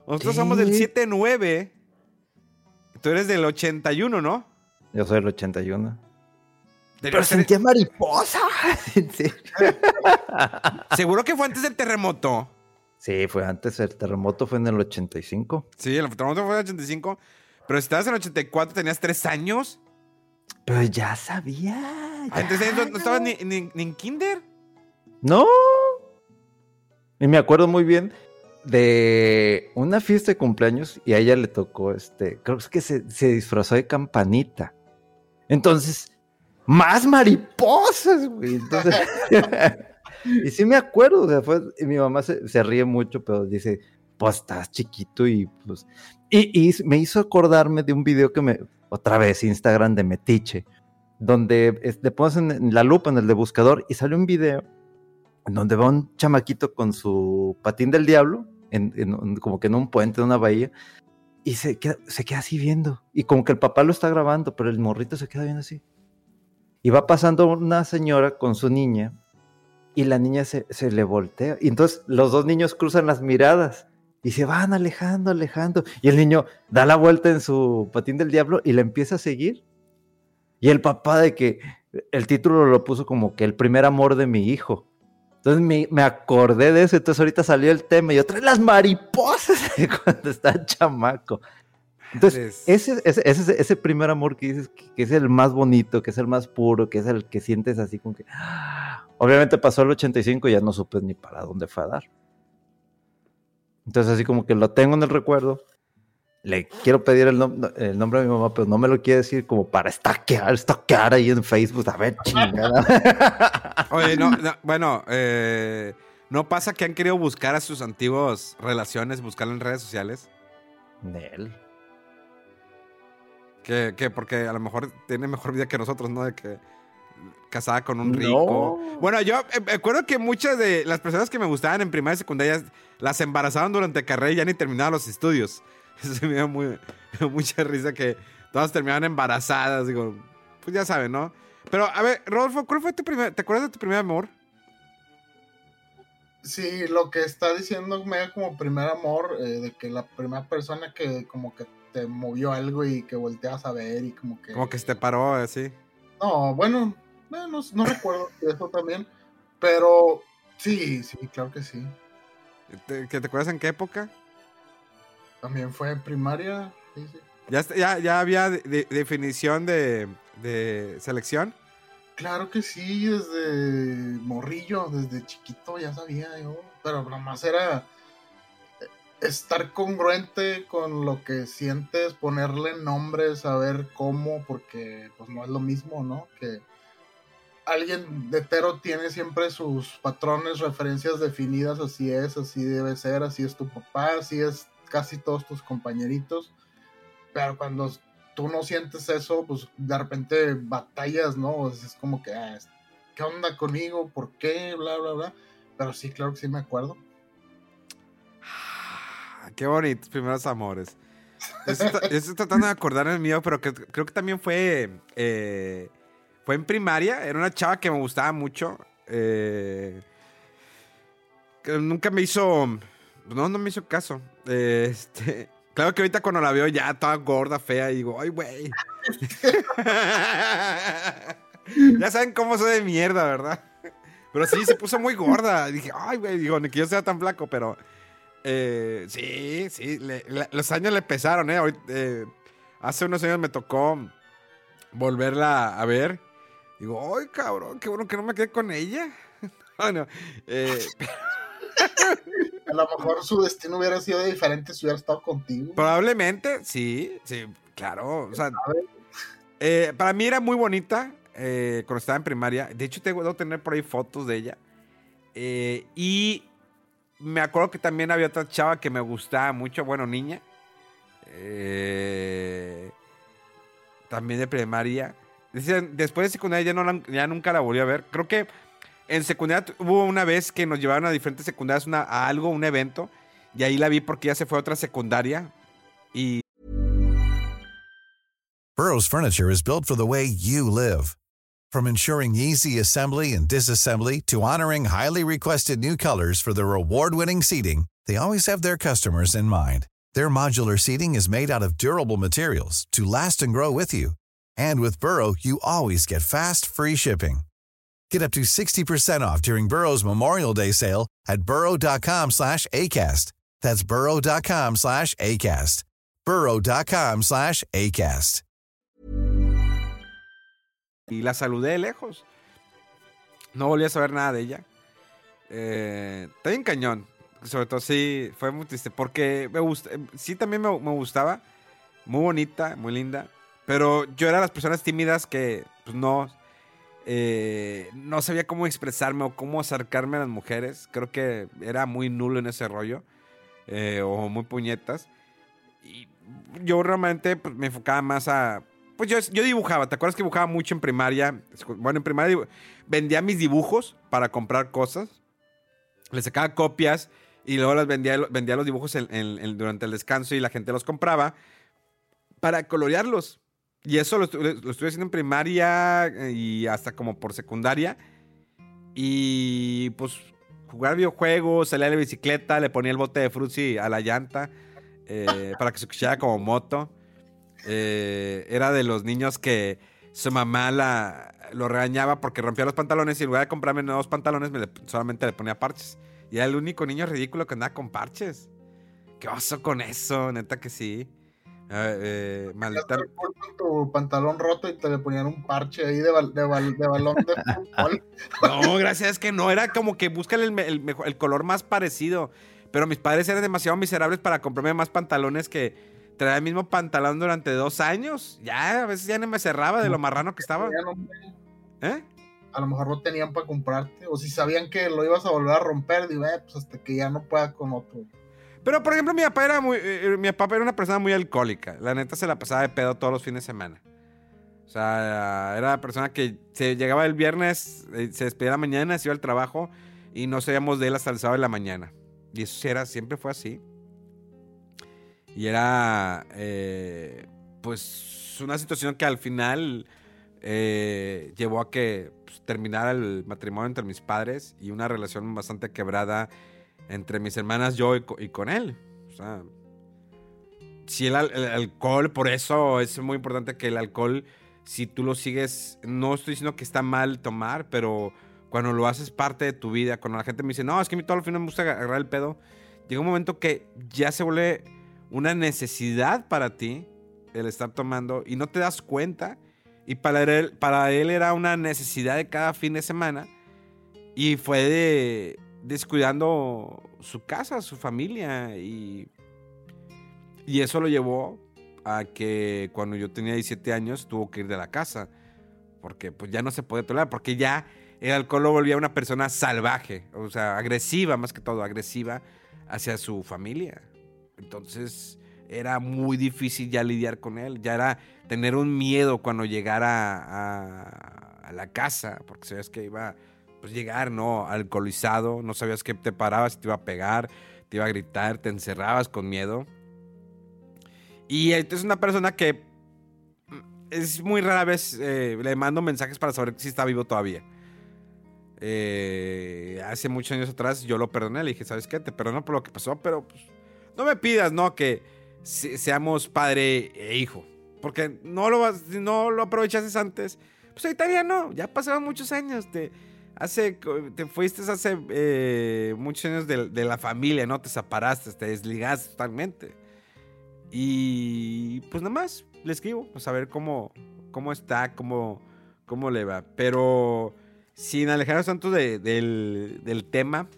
Nosotros somos del 7-9. Tú eres del 81, ¿no? Yo soy del 81. Pero sentía mariposa. Seguro que fue antes del terremoto. Sí, fue antes. El terremoto fue en el 85. Sí, el terremoto fue en el 85. Pero si estabas en el 84, tenías tres años. Pero ya sabía. Ah, entonces no, estabas ni, ni, en kinder. No. Y me acuerdo muy bien de una fiesta de cumpleaños y a ella le tocó, este, creo que se, se disfrazó de campanita. Entonces, más mariposas, güey. Entonces, y sí me acuerdo, o sea, fue, y mi mamá se, se, ríe mucho, pero dice, pues estás chiquito y pues... Y, y, me hizo acordarme de un video que me, otra vez, Instagram de Metiche, donde le pones en, la lupa, en el de buscador, y sale un video en donde va un chamaquito con su patín del diablo, como que en un puente, en una bahía, y se queda, se queda así viendo. Y como que el papá lo está grabando, pero el morrito se queda viendo así. Y va pasando una señora con su niña y la niña se, se, le voltea. Y entonces los dos niños cruzan las miradas y se van alejando, alejando. Y el niño da la vuelta en su patín del diablo y la empieza a seguir. Y el papá de que el título lo puso como que el primer amor de mi hijo. Entonces me, me acordé de eso, entonces ahorita salió el tema y otra las mariposas cuando está chamaco. Entonces, ese, ese, ese, ese, primer amor que dices que, es el más bonito, que es el más puro, que es el que sientes así como que... Obviamente pasó el 85 y ya no supe ni para dónde fue a dar. Entonces así como que lo tengo en el recuerdo. Le quiero pedir el, el nombre de mi mamá, pero no me lo quiere decir como para estaquear, estaquear ahí en Facebook. A ver, chingada. Oye, no, bueno, eh, ¿no pasa que han querido buscar a sus antiguas relaciones, buscarlo en redes sociales? Nel. Que, porque a lo mejor tiene mejor vida que nosotros, ¿no? De que casada con un rico. Bueno, yo eh, me acuerdo que muchas de las personas que me gustaban en primaria y secundaria las embarazaban durante carrera y ya ni terminaban los estudios. Eso me dio muy, mucha risa que todas terminaban embarazadas. Digo, pues ya saben, ¿no? Pero, a ver, Rodolfo, ¿cuál fue tu primer, ¿te acuerdas de tu primer amor? Sí, lo que está diciendo me como primer amor, eh, de que la primera persona que como que movió algo y que volteas a ver y como que... Como que se te paró así. No, bueno, no, no, recuerdo eso también, pero sí, sí, claro que sí. ¿Te, ¿Que te acuerdas en qué época? También fue en primaria, sí, sí. ¿Ya, ya, ya había definición de, de selección? Claro que sí, desde morrillo, desde chiquito ya sabía yo, pero más era estar congruente con lo que sientes, ponerle nombres, saber cómo, porque pues no es lo mismo, ¿no? Que alguien de Tero tiene siempre sus patrones, referencias definidas, así es, así debe ser, así es tu papá, así es casi todos tus compañeritos, pero cuando tú no sientes eso, pues de repente batallas, ¿no? Es como que, ah, ¿qué onda conmigo? ¿Por qué? Bla, bla, bla. Pero sí, claro que sí me acuerdo. Qué bonitos primeros amores. Yo estoy, tratando de acordar el mío, pero creo que también fue. Eh, fue en primaria. Era una chava que me gustaba mucho. Eh, que nunca me hizo. No, no me hizo caso. Este, claro que ahorita cuando la veo ya toda gorda, fea, y digo, ay, güey. ya saben cómo soy de mierda, ¿verdad? Pero sí, se puso muy gorda. Dije, ay, güey, digo, ni que yo sea tan flaco, pero eh, sí, sí, los años le pesaron, ¿eh? ¿eh? Hace unos años me tocó volverla a ver. Digo, ¡ay, cabrón! Qué bueno que no me quedé con ella. bueno, eh, a lo mejor su destino hubiera sido diferente si hubiera estado contigo. Probablemente, sí, sí, claro. O sea, eh, para mí era muy bonita cuando estaba en primaria. De hecho, tengo que tener por ahí fotos de ella. y me acuerdo que también había otra chava que me gustaba mucho, bueno, niña. Eh, también de primaria. después de secundaria ya, no ya nunca la volví a ver. Creo que en secundaria hubo una vez que nos llevaron a diferentes secundarias a algo, un evento. Y ahí la vi porque ya se fue a otra secundaria. Y. Burroughs Furniture is built for the way you live. From ensuring easy assembly and disassembly to honoring highly requested new colors for their award-winning seating, they always have their customers in mind. Their modular seating is made out of durable materials to last and grow with you. And with Burrow, you always get fast, free shipping. Get up to 60% off during Burrow's Memorial Day sale at burrow.com slash ACAST. That's burrow.com slash ACAST. burrow.com slash ACAST. Y la saludé de lejos. No volví a saber nada de ella. Eh, cañón. Sobre todo, sí, fue muy triste. Porque me gusta, sí también me, me gustaba. Muy bonita, muy linda. Pero yo era de las personas tímidas que pues, no, eh, no sabía cómo expresarme o cómo acercarme a las mujeres. Creo que era muy nulo en ese rollo. eh, o muy puñetas. Y yo realmente pues, me enfocaba más a... Pues yo, yo dibujaba, ¿te acuerdas que dibujaba mucho en primaria? Bueno, en primaria vendía mis dibujos para comprar cosas. Le sacaba copias y luego las vendía, vendía los dibujos durante el descanso y la gente los compraba para colorearlos. Y eso lo, estu- lo estuve haciendo en primaria eh, y hasta como por secundaria. Y pues jugar videojuegos, salía de la bicicleta, le ponía el bote de frutzi a la llanta eh, para que se escuchara como moto. Eh, era de los niños que su mamá lo regañaba porque rompía los pantalones y en lugar de comprarme nuevos pantalones me solamente le ponía parches. Y era el único niño ridículo que andaba con parches. ¿Qué oso con eso? Neta que sí. Eh, eh, con tu pantalón roto y te le ponían un parche ahí de, bal- de, bal- de balón de fútbol. No, gracias que no. Era como que búscale el, color más parecido. Pero mis padres eran demasiado miserables para comprarme más pantalones que traía el mismo pantalón durante dos años. Ya, a veces ya no me cerraba de lo marrano que estaba. ¿Eh? a lo mejor no tenían para comprarte. O si sabían que lo ibas a volver a romper, digo, eh, pues hasta que ya no pueda con otro. Pero, por ejemplo, mi papá era muy. eh, eh, mi papá era una persona muy alcohólica. La neta se la pasaba de pedo todos los fines de semana. O sea, era la persona que se llegaba el viernes, eh, se despedía la mañana, se iba al trabajo y no sabíamos de él hasta el sábado de la mañana. Y eso era, siempre fue así. Y era, eh, pues, una situación que al final eh, llevó a que pues, terminara el matrimonio entre mis padres y una relación bastante quebrada entre mis hermanas, yo y, y con él. O sea, si el, al- el alcohol, por eso es muy importante que el alcohol, si tú lo sigues, no estoy diciendo que está mal tomar, pero cuando lo haces parte de tu vida, cuando la gente me dice, no, es que a mí todo el fin me gusta agarrar el pedo, llega un momento que ya se vuelve una necesidad para ti el estar tomando y no te das cuenta. Y para él, para él era una necesidad de cada fin de semana. Y fue de, descuidando su casa, su familia. Y, y eso lo llevó a que cuando yo tenía 17 años tuvo que ir de la casa. Porque pues ya no se podía tolerar. Porque ya el alcohol lo volvía una persona salvaje. O sea, agresiva más que todo. Agresiva hacia su familia. Entonces era muy difícil ya lidiar con él. Ya era tener un miedo cuando llegara a, la casa. Porque sabías que iba pues llegar, ¿no? Alcoholizado, no sabías que te parabas, te iba a pegar, te iba a gritar, te encerrabas con miedo. Y esta es una persona que mm, es muy rara vez eh, le mando mensajes para saber si está vivo todavía. Eh, hace muchos años atrás yo lo perdoné, le dije, ¿sabes qué? Te perdono por lo que pasó, pero pues, no me pidas, ¿no? Que se- seamos padre e hijo. Porque no lo, no lo aprovechaste antes. Pues ahorita ya no, ya pasaron muchos años. Te, hace, te fuiste hace eh, muchos años de, la familia, ¿no? Te separaste, te desligaste totalmente. Y pues nada más le escribo, pues a ver cómo, cómo está, cómo, cómo le va. Pero sin alejarnos tanto de- del, del tema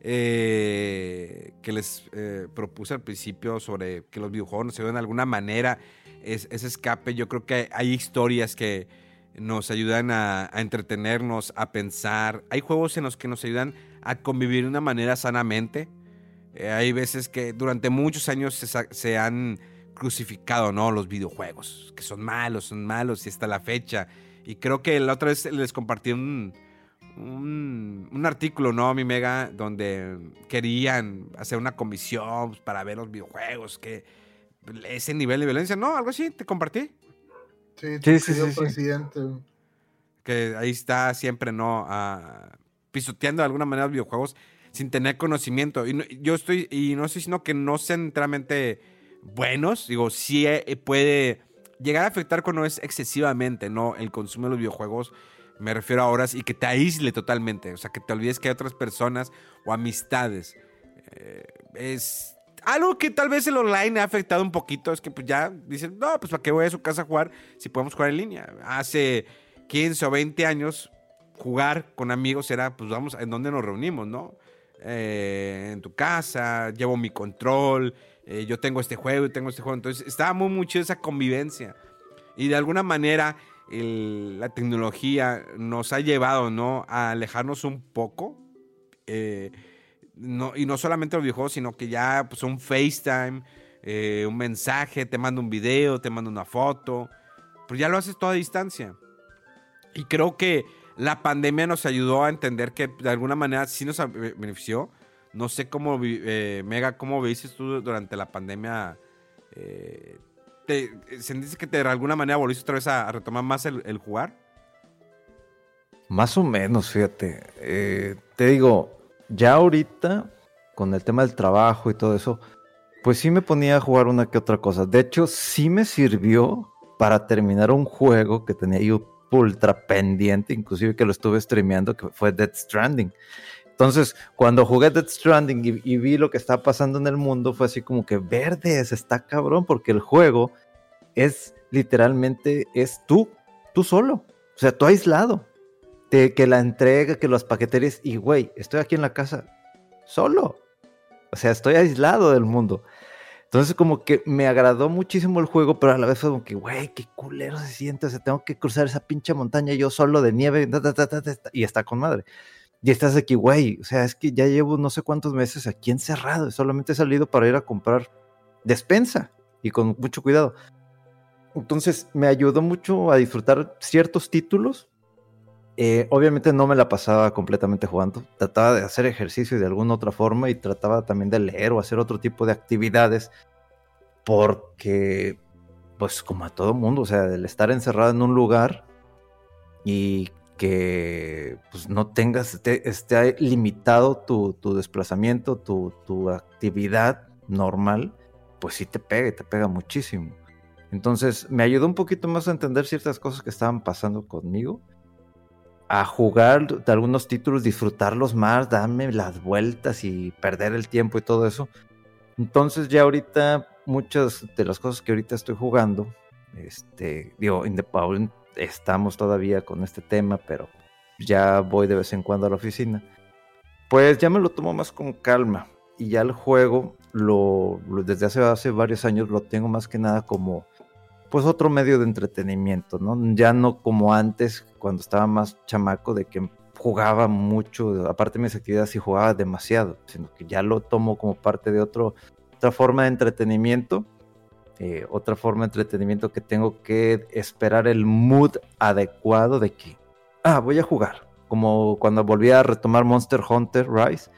eh, que les eh, propuse al principio sobre que los videojuegos nos ayudan de alguna manera, es, ese escape, yo creo que hay historias que nos ayudan a, a entretenernos, a pensar. Hay juegos en los que nos ayudan a convivir de una manera sanamente. Eh, hay veces que durante muchos años se, han crucificado, ¿no? Los videojuegos, que son malos, son malos y hasta la fecha. Y creo que la otra vez les compartí un, un, artículo, ¿no? Mi mega, donde querían hacer una comisión para ver los videojuegos, que ese nivel de violencia, ¿no? Algo así, te compartí. Sí, Sí, sí, presidente. que ahí está siempre, ¿no? Ah, pisoteando de alguna manera los videojuegos sin tener conocimiento. Y no- yo estoy, y no estoy diciendo que no sean enteramente buenos, digo, sí eh, puede llegar a afectar cuando es excesivamente, ¿no? El consumo de los videojuegos, me refiero a horas y que te aísle totalmente, o sea, que te olvides que hay otras personas o amistades. Eh, es algo que tal vez el online ha afectado un poquito, es que pues ya dicen, no, pues para qué voy a su casa a jugar si podemos jugar en línea. Hace 15 o 20 años, jugar con amigos era, pues vamos, ¿en dónde nos reunimos, no? Eh, en tu casa, llevo mi control, eh, yo tengo este juego y tengo este juego. Entonces estaba muy mucho esa convivencia. Y de alguna manera la tecnología nos ha llevado ¿no? a alejarnos un poco. Eh, y no solamente los videojuegos, sino que ya pues, un FaceTime, eh, un mensaje, te mando un video, te mando una foto. Pues ya lo haces toda a distancia. Y creo que la pandemia nos ayudó a entender que de alguna manera sí nos benefició no sé cómo, eh, Mega, cómo viste tú durante la pandemia. Eh, te, ¿Sentiste que de alguna manera volviste otra vez a, retomar más el, jugar? Más o menos, fíjate. Eh, te digo, ya ahorita, con el tema del trabajo y todo eso, pues sí me ponía a jugar una que otra cosa. De hecho, sí me sirvió para terminar un juego que tenía yo ultra pendiente, inclusive que lo estuve streameando, que fue Dead Stranding. Entonces, cuando jugué Dead Stranding y, vi lo que estaba pasando en el mundo, fue así como que verdes, está cabrón, porque el juego es literalmente, es tú, tú solo, o sea, tú aislado. De que la entrega, que los paqueterías, y güey, estoy aquí en la casa solo. O sea, estoy aislado del mundo. Entonces, como que me agradó muchísimo el juego, pero a la vez fue como que, güey, qué culero se siente. O sea, tengo que cruzar esa pinche montaña yo solo de nieve, y está con madre. Y estás aquí, güey, o sea, es que ya llevo no sé cuántos meses aquí encerrado, solamente he salido para ir a comprar despensa y con mucho cuidado. Entonces me ayudó mucho a disfrutar ciertos títulos. Eh, obviamente no me la pasaba completamente jugando, trataba de hacer ejercicio de alguna otra forma y trataba también de leer o hacer otro tipo de actividades porque, pues como a todo mundo, o sea, el estar encerrado en un lugar y que pues, no tengas, esté, limitado tu, desplazamiento, tu, actividad normal, pues sí te pega y te pega muchísimo. Entonces me ayudó un poquito más a entender ciertas cosas que estaban pasando conmigo, a jugar de algunos títulos, disfrutarlos más, darme las vueltas y perder el tiempo y todo eso. Entonces ya ahorita muchas de las cosas que ahorita estoy jugando, este, digo, independientemente estamos todavía con este tema, pero ya voy de vez en cuando a la oficina. Pues ya me lo tomo más con calma y ya el juego lo, desde hace varios años lo tengo más que nada como pues otro medio de entretenimiento, ¿no? Ya no como antes cuando estaba más chamaco de que jugaba mucho, aparte de mis actividades y jugaba demasiado, sino que ya lo tomo como parte de otro, otra forma de entretenimiento eh, otra forma de entretenimiento que tengo que esperar el mood adecuado de que, ah, voy a jugar. Como cuando volví a retomar Monster Hunter Rise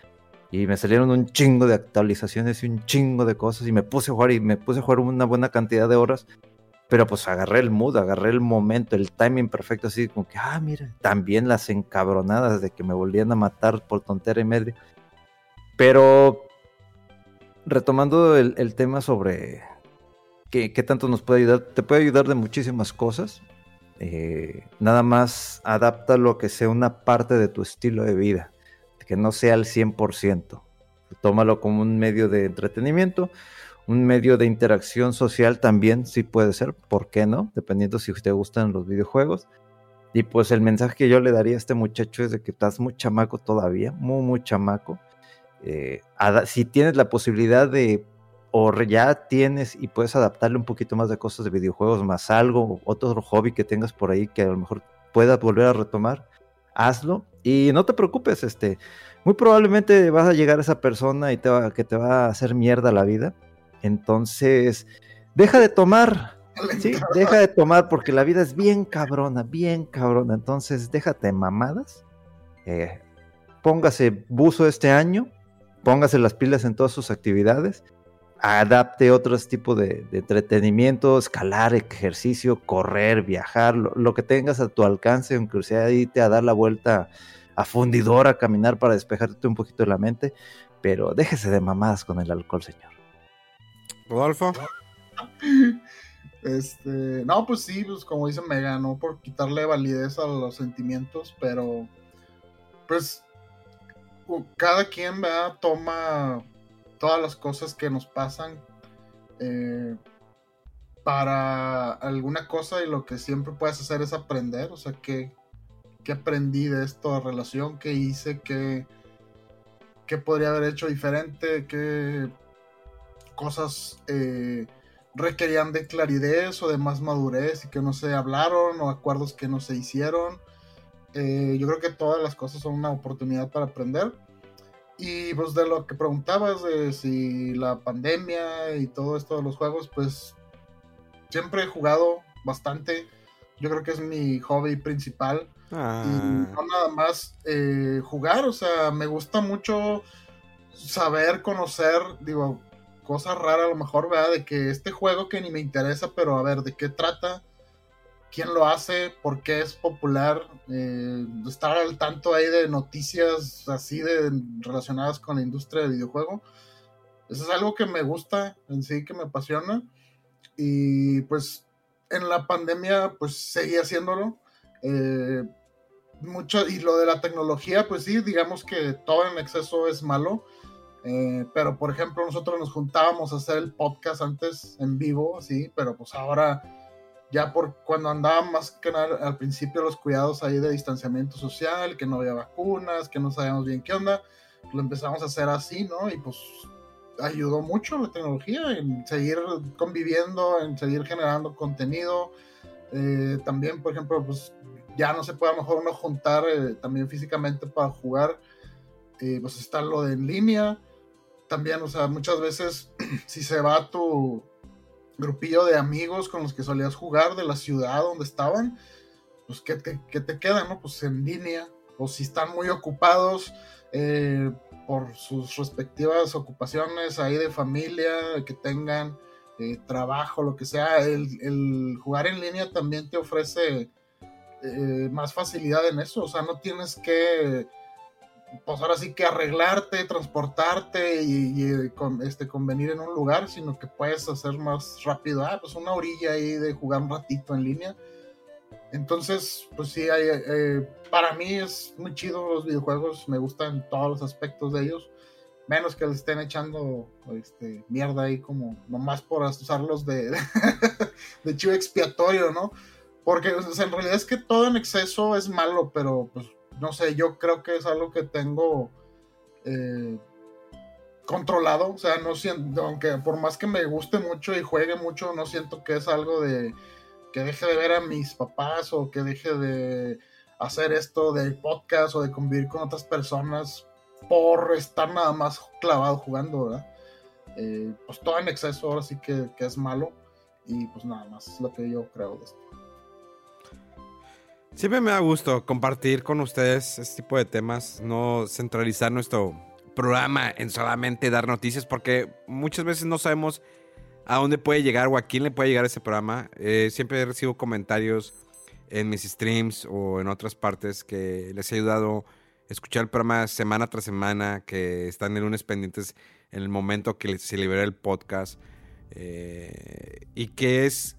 y me salieron un chingo de actualizaciones y un chingo de cosas y me puse a jugar y me puse a jugar una buena cantidad de horas. Pero pues agarré el mood, agarré el momento, el timing perfecto, así como que, ah, mira, también las encabronadas de que me volvían a matar por tontera y media. Pero retomando el tema sobre ¿Qué, tanto nos puede ayudar? Te puede ayudar de muchísimas cosas. Eh, nada más adapta lo que sea una parte de tu estilo de vida, que no sea al 100%. Tómalo como un medio de entretenimiento, un medio de interacción social también, sí puede ser, ¿por qué no? Dependiendo si te gustan los videojuegos. Y pues el mensaje que yo le daría a este muchacho es de que estás muy chamaco todavía, muy, muy chamaco. Eh, si tienes la posibilidad de o ya tienes y puedes adaptarle un poquito más de cosas de videojuegos, más algo, otro hobby que tengas por ahí que a lo mejor puedas volver a retomar, hazlo y no te preocupes, este, muy probablemente vas a llegar a esa persona y te va, que te va a hacer mierda la vida. Entonces, deja de tomar, sí, deja de tomar porque la vida es bien cabrona, bien cabrona. Entonces, déjate mamadas. Eh, póngase buzo este año, póngase las pilas en todas sus actividades adapte otros tipos de, entretenimiento, escalar, ejercicio, correr, viajar, lo, que tengas a tu alcance, aunque sea irte a dar la vuelta a fundidora, a caminar para despejarte un poquito de la mente, pero déjese de mamadas con el alcohol, señor. Rodolfo. Este, no, pues sí, pues como dice Mega, no por quitarle validez a los sentimientos, pero pues cada quien ¿verdad? toma todas las cosas que nos pasan eh, para alguna cosa y lo que siempre puedes hacer es aprender, o sea, que qué aprendí de esta relación, qué hice, qué, qué podría haber hecho diferente, qué cosas eh, requerían de claridad o de más madurez y que no se hablaron o acuerdos que no se hicieron. Eh, yo creo que todas las cosas son una oportunidad para aprender. Y pues de lo que preguntabas de si la pandemia y todo esto de los juegos, pues siempre he jugado bastante. Yo creo que es mi hobby principal. Y ah. no nada más eh, jugar, o sea, me gusta mucho saber, conocer, digo, cosas raras a lo mejor, ¿verdad? De que este juego que ni me interesa, pero a ver, ¿de qué trata? ¿Quién lo hace? ¿Por qué es popular? Eh, estar al tanto ahí de noticias así de relacionadas con la industria del videojuego. Eso es algo que me gusta en sí, que me apasiona. Y pues en la pandemia, pues seguí haciéndolo. Eh, mucho, y lo de la tecnología, pues sí, digamos que todo en exceso es malo eh, pero por ejemplo, nosotros nos juntábamos a hacer el podcast antes en vivo, sí, pero pues ahora ya por cuando andaban más que nada al principio los cuidados ahí de distanciamiento social, que no había vacunas, que no sabíamos bien qué onda, lo empezamos a hacer así, ¿no? Y pues ayudó mucho la tecnología en seguir conviviendo, en seguir generando contenido. Eh, también, por ejemplo, pues ya no se puede a lo mejor uno juntar eh, también físicamente para jugar. pues está lo de en línea también, o sea, muchas veces si se va tu grupillo de amigos con los que solías jugar de la ciudad donde estaban, pues ¿qué te, te queda, no? Pues en línea, o si están muy ocupados eh, por sus respectivas ocupaciones ahí de familia, que tengan eh, trabajo, lo que sea, el, jugar en línea también te ofrece eh, más facilidad en eso, o sea, no tienes que pues ahora sí que arreglarte, transportarte y, este, convenir en un lugar, sino que puedes hacer más rápido, ah, pues una orilla ahí de jugar un ratito en línea. Entonces, pues sí, hay, eh, para mí es muy chido los videojuegos, me gustan todos los aspectos de ellos, menos que les estén echando este, mierda ahí como nomás por usarlos de, de, chivo expiatorio, ¿no? Porque en realidad es que todo en exceso es malo, pero pues no sé, yo creo que es algo que tengo eh, controlado, o sea, no siento, aunque por más que me guste mucho y juegue mucho, no siento que es algo de que deje de ver a mis papás o que deje de hacer esto del podcast o de convivir con otras personas por estar nada más clavado jugando, ¿verdad? Eh, pues todo en exceso ahora sí que, que es malo y pues nada más es lo que yo creo de esto. Siempre me da gusto compartir con ustedes este tipo de temas, no centralizar nuestro programa en solamente dar noticias, porque muchas veces no sabemos a dónde puede llegar o a quién le puede llegar ese programa. Eh, siempre recibo comentarios en mis streams o en otras partes que les he ayudado a escuchar el programa semana tras semana, que están el lunes pendientes en el momento que se libera el podcast. Eh, y que es,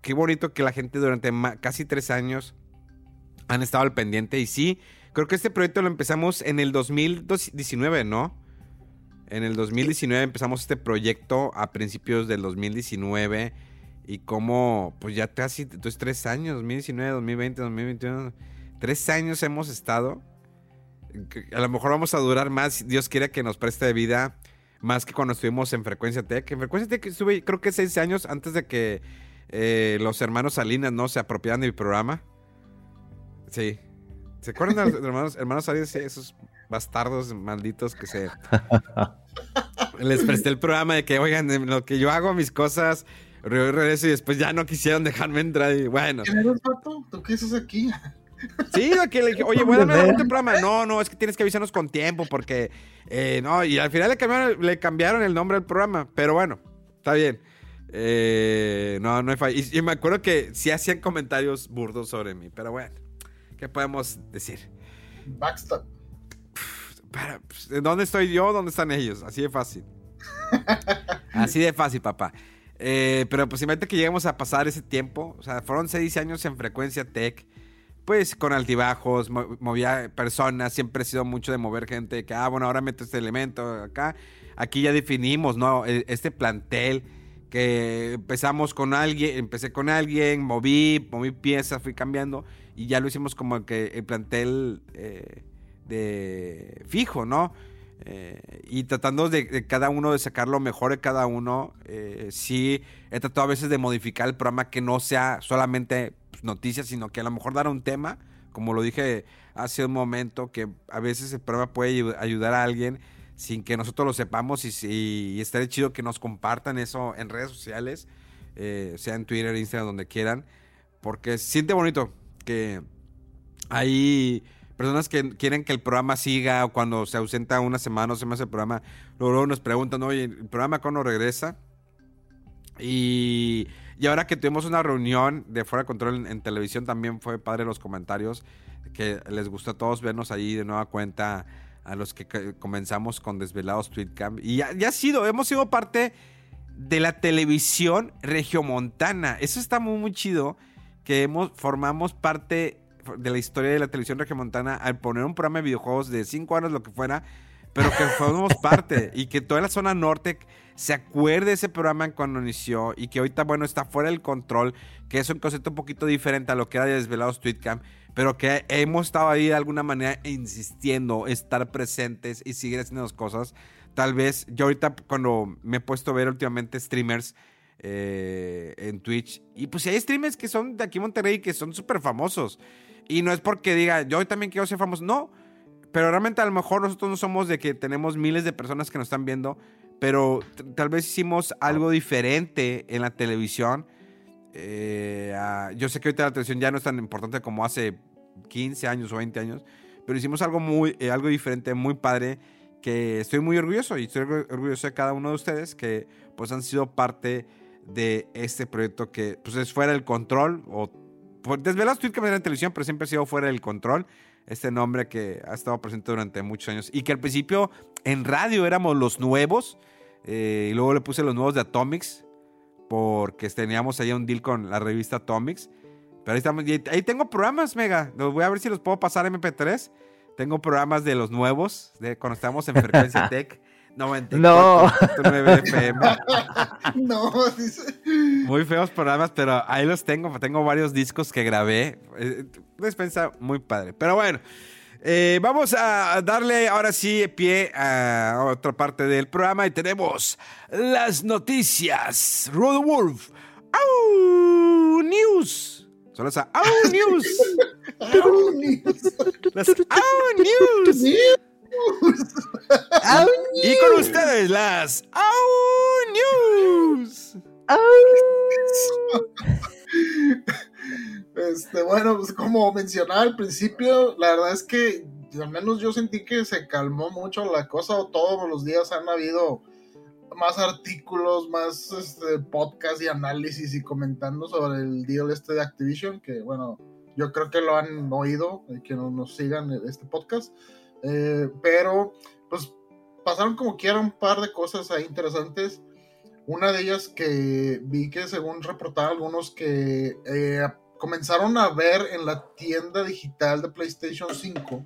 qué bonito que la gente durante casi tres años han estado al pendiente. Y sí, creo que este proyecto lo empezamos en el 2019, ¿no? En el 2019 empezamos este proyecto a principios del 2019. Y como, pues ya casi, entonces tres años, 2019, 2020, 2021, tres años hemos estado. A lo mejor vamos a durar más, Dios quiera que nos preste vida, más que cuando estuvimos en Frecuencia Tech. En Frecuencia Tech estuve, creo que seis años antes de que eh, los hermanos Salinas no se apropiaran de mi programa. Sí. ¿Se acuerdan de los hermanos, hermanos Arias? esos bastardos malditos que se. Les presté el programa de que, oigan, lo que yo hago mis cosas, regreso y después ya no quisieron dejarme entrar. Y bueno. ¿Qué eres, pato? ¿Tú qué haces aquí? Sí, que le dije, oye, voy a darme otro programa. No, no, es que tienes que avisarnos con tiempo porque. Eh, no, y al final le cambiaron, le cambiaron el nombre del programa. Pero bueno, está bien. Eh, no, no hay falla. Y, y, me acuerdo que sí hacían comentarios burdos sobre mí, pero bueno. ¿Qué podemos decir? Backstab. Pues, ¿Dónde estoy yo? ¿Dónde están ellos? Así de fácil. Así de fácil, papá. Eh, pero pues imagínate que lleguemos a pasar ese tiempo. O sea, fueron seis años en frecuencia tech. Pues con altibajos, movía personas, siempre he sido mucho de mover gente, que, ah, bueno, ahora meto este elemento acá. Aquí ya definimos, ¿no? E, este plantel que empezamos con alguien, empecé con alguien, moví, moví piezas, fui cambiando y ya lo hicimos como que el plantel eh, de fijo, ¿no? Eh, y tratando de, cada uno de sacar lo mejor de cada uno, eh, sí he tratado a veces de modificar el programa que no sea solamente pues, noticias, sino que a lo mejor dar un tema, como lo dije hace un momento, que a veces el programa puede ayudar a alguien sin que nosotros lo sepamos y, y, estaría chido que nos compartan eso en redes sociales, eh, sea en Twitter, Instagram, donde quieran, porque siente bonito que hay personas que quieren que el programa siga o cuando se ausenta una semana o se me hace el programa, luego nos preguntan, oye, ¿el programa cuándo regresa? Y, y, ahora que tuvimos una reunión de Fuera de Control en, televisión, también fue padre los comentarios, que les gustó a todos vernos ahí de nueva cuenta, a los que comenzamos con Desvelados Tweetcamp. Y ya, ha sido, hemos sido parte de la televisión regiomontana. Eso está muy, muy chido, que hemos, formamos parte de la historia de la televisión regiomontana al poner un programa de videojuegos de 5 años, lo que fuera, pero que fuimos parte y que toda la zona norte se acuerde de ese programa cuando inició y que ahorita, bueno, está fuera del control, que es un concepto un poquito diferente a lo que era de Desvelados Tweetcamp, pero que hemos estado ahí de alguna manera insistiendo, estar presentes y seguir haciendo las cosas. Tal vez yo ahorita cuando me he puesto a ver últimamente streamers eh, en Twitch, y pues hay streamers que son de aquí en Monterrey que son súper famosos. Y no es porque diga, yo también quiero ser famoso. No, pero realmente a lo mejor nosotros no somos de que tenemos miles de personas que nos están viendo, pero tal vez hicimos algo diferente en la televisión. Eh, yo sé que ahorita la televisión ya no es tan importante como hace 15 años o 20 años, pero hicimos algo muy, eh, algo diferente, muy padre, que estoy muy orgulloso y estoy orgulloso de cada uno de ustedes que pues han sido parte de este proyecto que pues es fuera del control o Desvelados Tweet que en televisión, pero siempre ha sido fuera del control. Este nombre que ha estado presente durante muchos años. Y que al principio en radio éramos los nuevos. Eh, y luego le puse los nuevos de Atomics. Porque teníamos ahí un deal con la revista Atomics. Pero ahí estamos. ahí tengo programas, Mega. Los voy a ver si los puedo pasar MP3. Tengo programas de los nuevos. De cuando estábamos en Frecuencia Tech. 94, no. FM. no, dice. Muy feos programas, pero ahí los tengo. Tengo varios discos que grabé. Eh, despensa muy padre. Pero bueno, eh, vamos a darle ahora sí pie a otra parte del programa y tenemos las noticias. Road Wolf. ¡Au! News. Son las ¡Au! News. ¡Au! News. Las ¡Au! News y con ustedes las Au News. Este, bueno, pues como mencionaba al principio, la verdad es que al menos yo sentí que se calmó mucho la cosa. Todos los días han habido más artículos, más este, podcast y análisis y comentando sobre el deal este de Activision, que bueno, yo creo que lo han oído, que nos sigan este podcast. Eh, pero, pues, pasaron como quiera un par de cosas ahí interesantes. Una de ellas que vi que según reportaron algunos que eh, comenzaron a ver en la tienda digital de PlayStation 5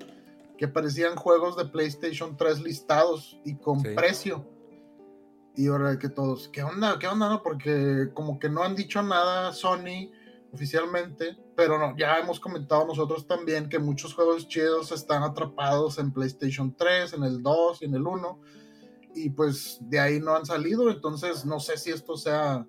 que aparecían juegos de PlayStation 3 listados y con precio. Y ahora que todos, ¿qué onda? ¿Qué onda? No? Porque como que no han dicho nada Sony oficialmente, pero no, ya hemos comentado nosotros también que muchos juegos chidos están atrapados en PlayStation 3, en el 2 y en el 1, y pues de ahí no han salido, entonces no sé si esto sea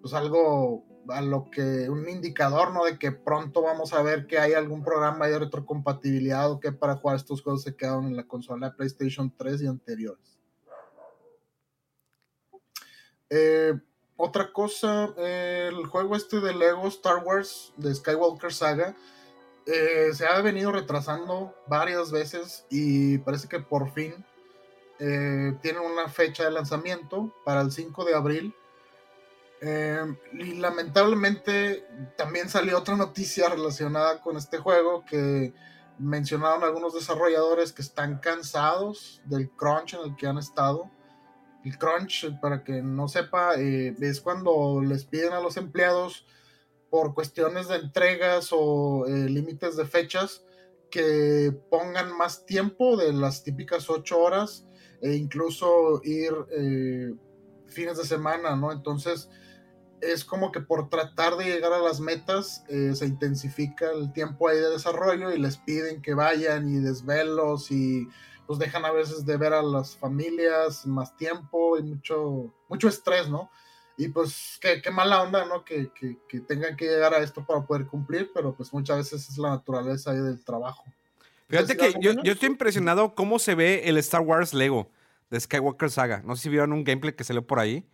pues algo a lo que un indicador, ¿no? De que pronto vamos a ver que hay algún programa de retrocompatibilidad o que para jugar estos juegos se quedaron en la consola de PlayStation 3 y anteriores. Eh, otra cosa, el juego este de Lego Star Wars de Skywalker Saga eh, se ha venido retrasando varias veces y parece que por fin eh, tiene una fecha de lanzamiento para el 5 de abril. Eh, y lamentablemente también salió otra noticia relacionada con este juego que mencionaron algunos desarrolladores que están cansados del crunch en el que han estado El crunch, para que no sepa, eh, es cuando les piden a los empleados por cuestiones de entregas o eh, límites de fechas que pongan más tiempo de las típicas ocho horas e incluso ir eh, fines de semana, ¿no? Entonces es como que por tratar de llegar a las metas eh, se intensifica el tiempo ahí de desarrollo y les piden que vayan y desvelos y pues dejan a veces de ver a las familias más tiempo y mucho, mucho estrés, ¿no? Y pues qué, qué mala onda, ¿no? Que, que, que, tengan que llegar a esto para poder cumplir, pero pues muchas veces es la naturaleza ahí del trabajo. Fíjate que yo, yo, estoy impresionado cómo se ve el Star Wars Lego de Skywalker Saga. No sé si vieron un gameplay que salió por ahí.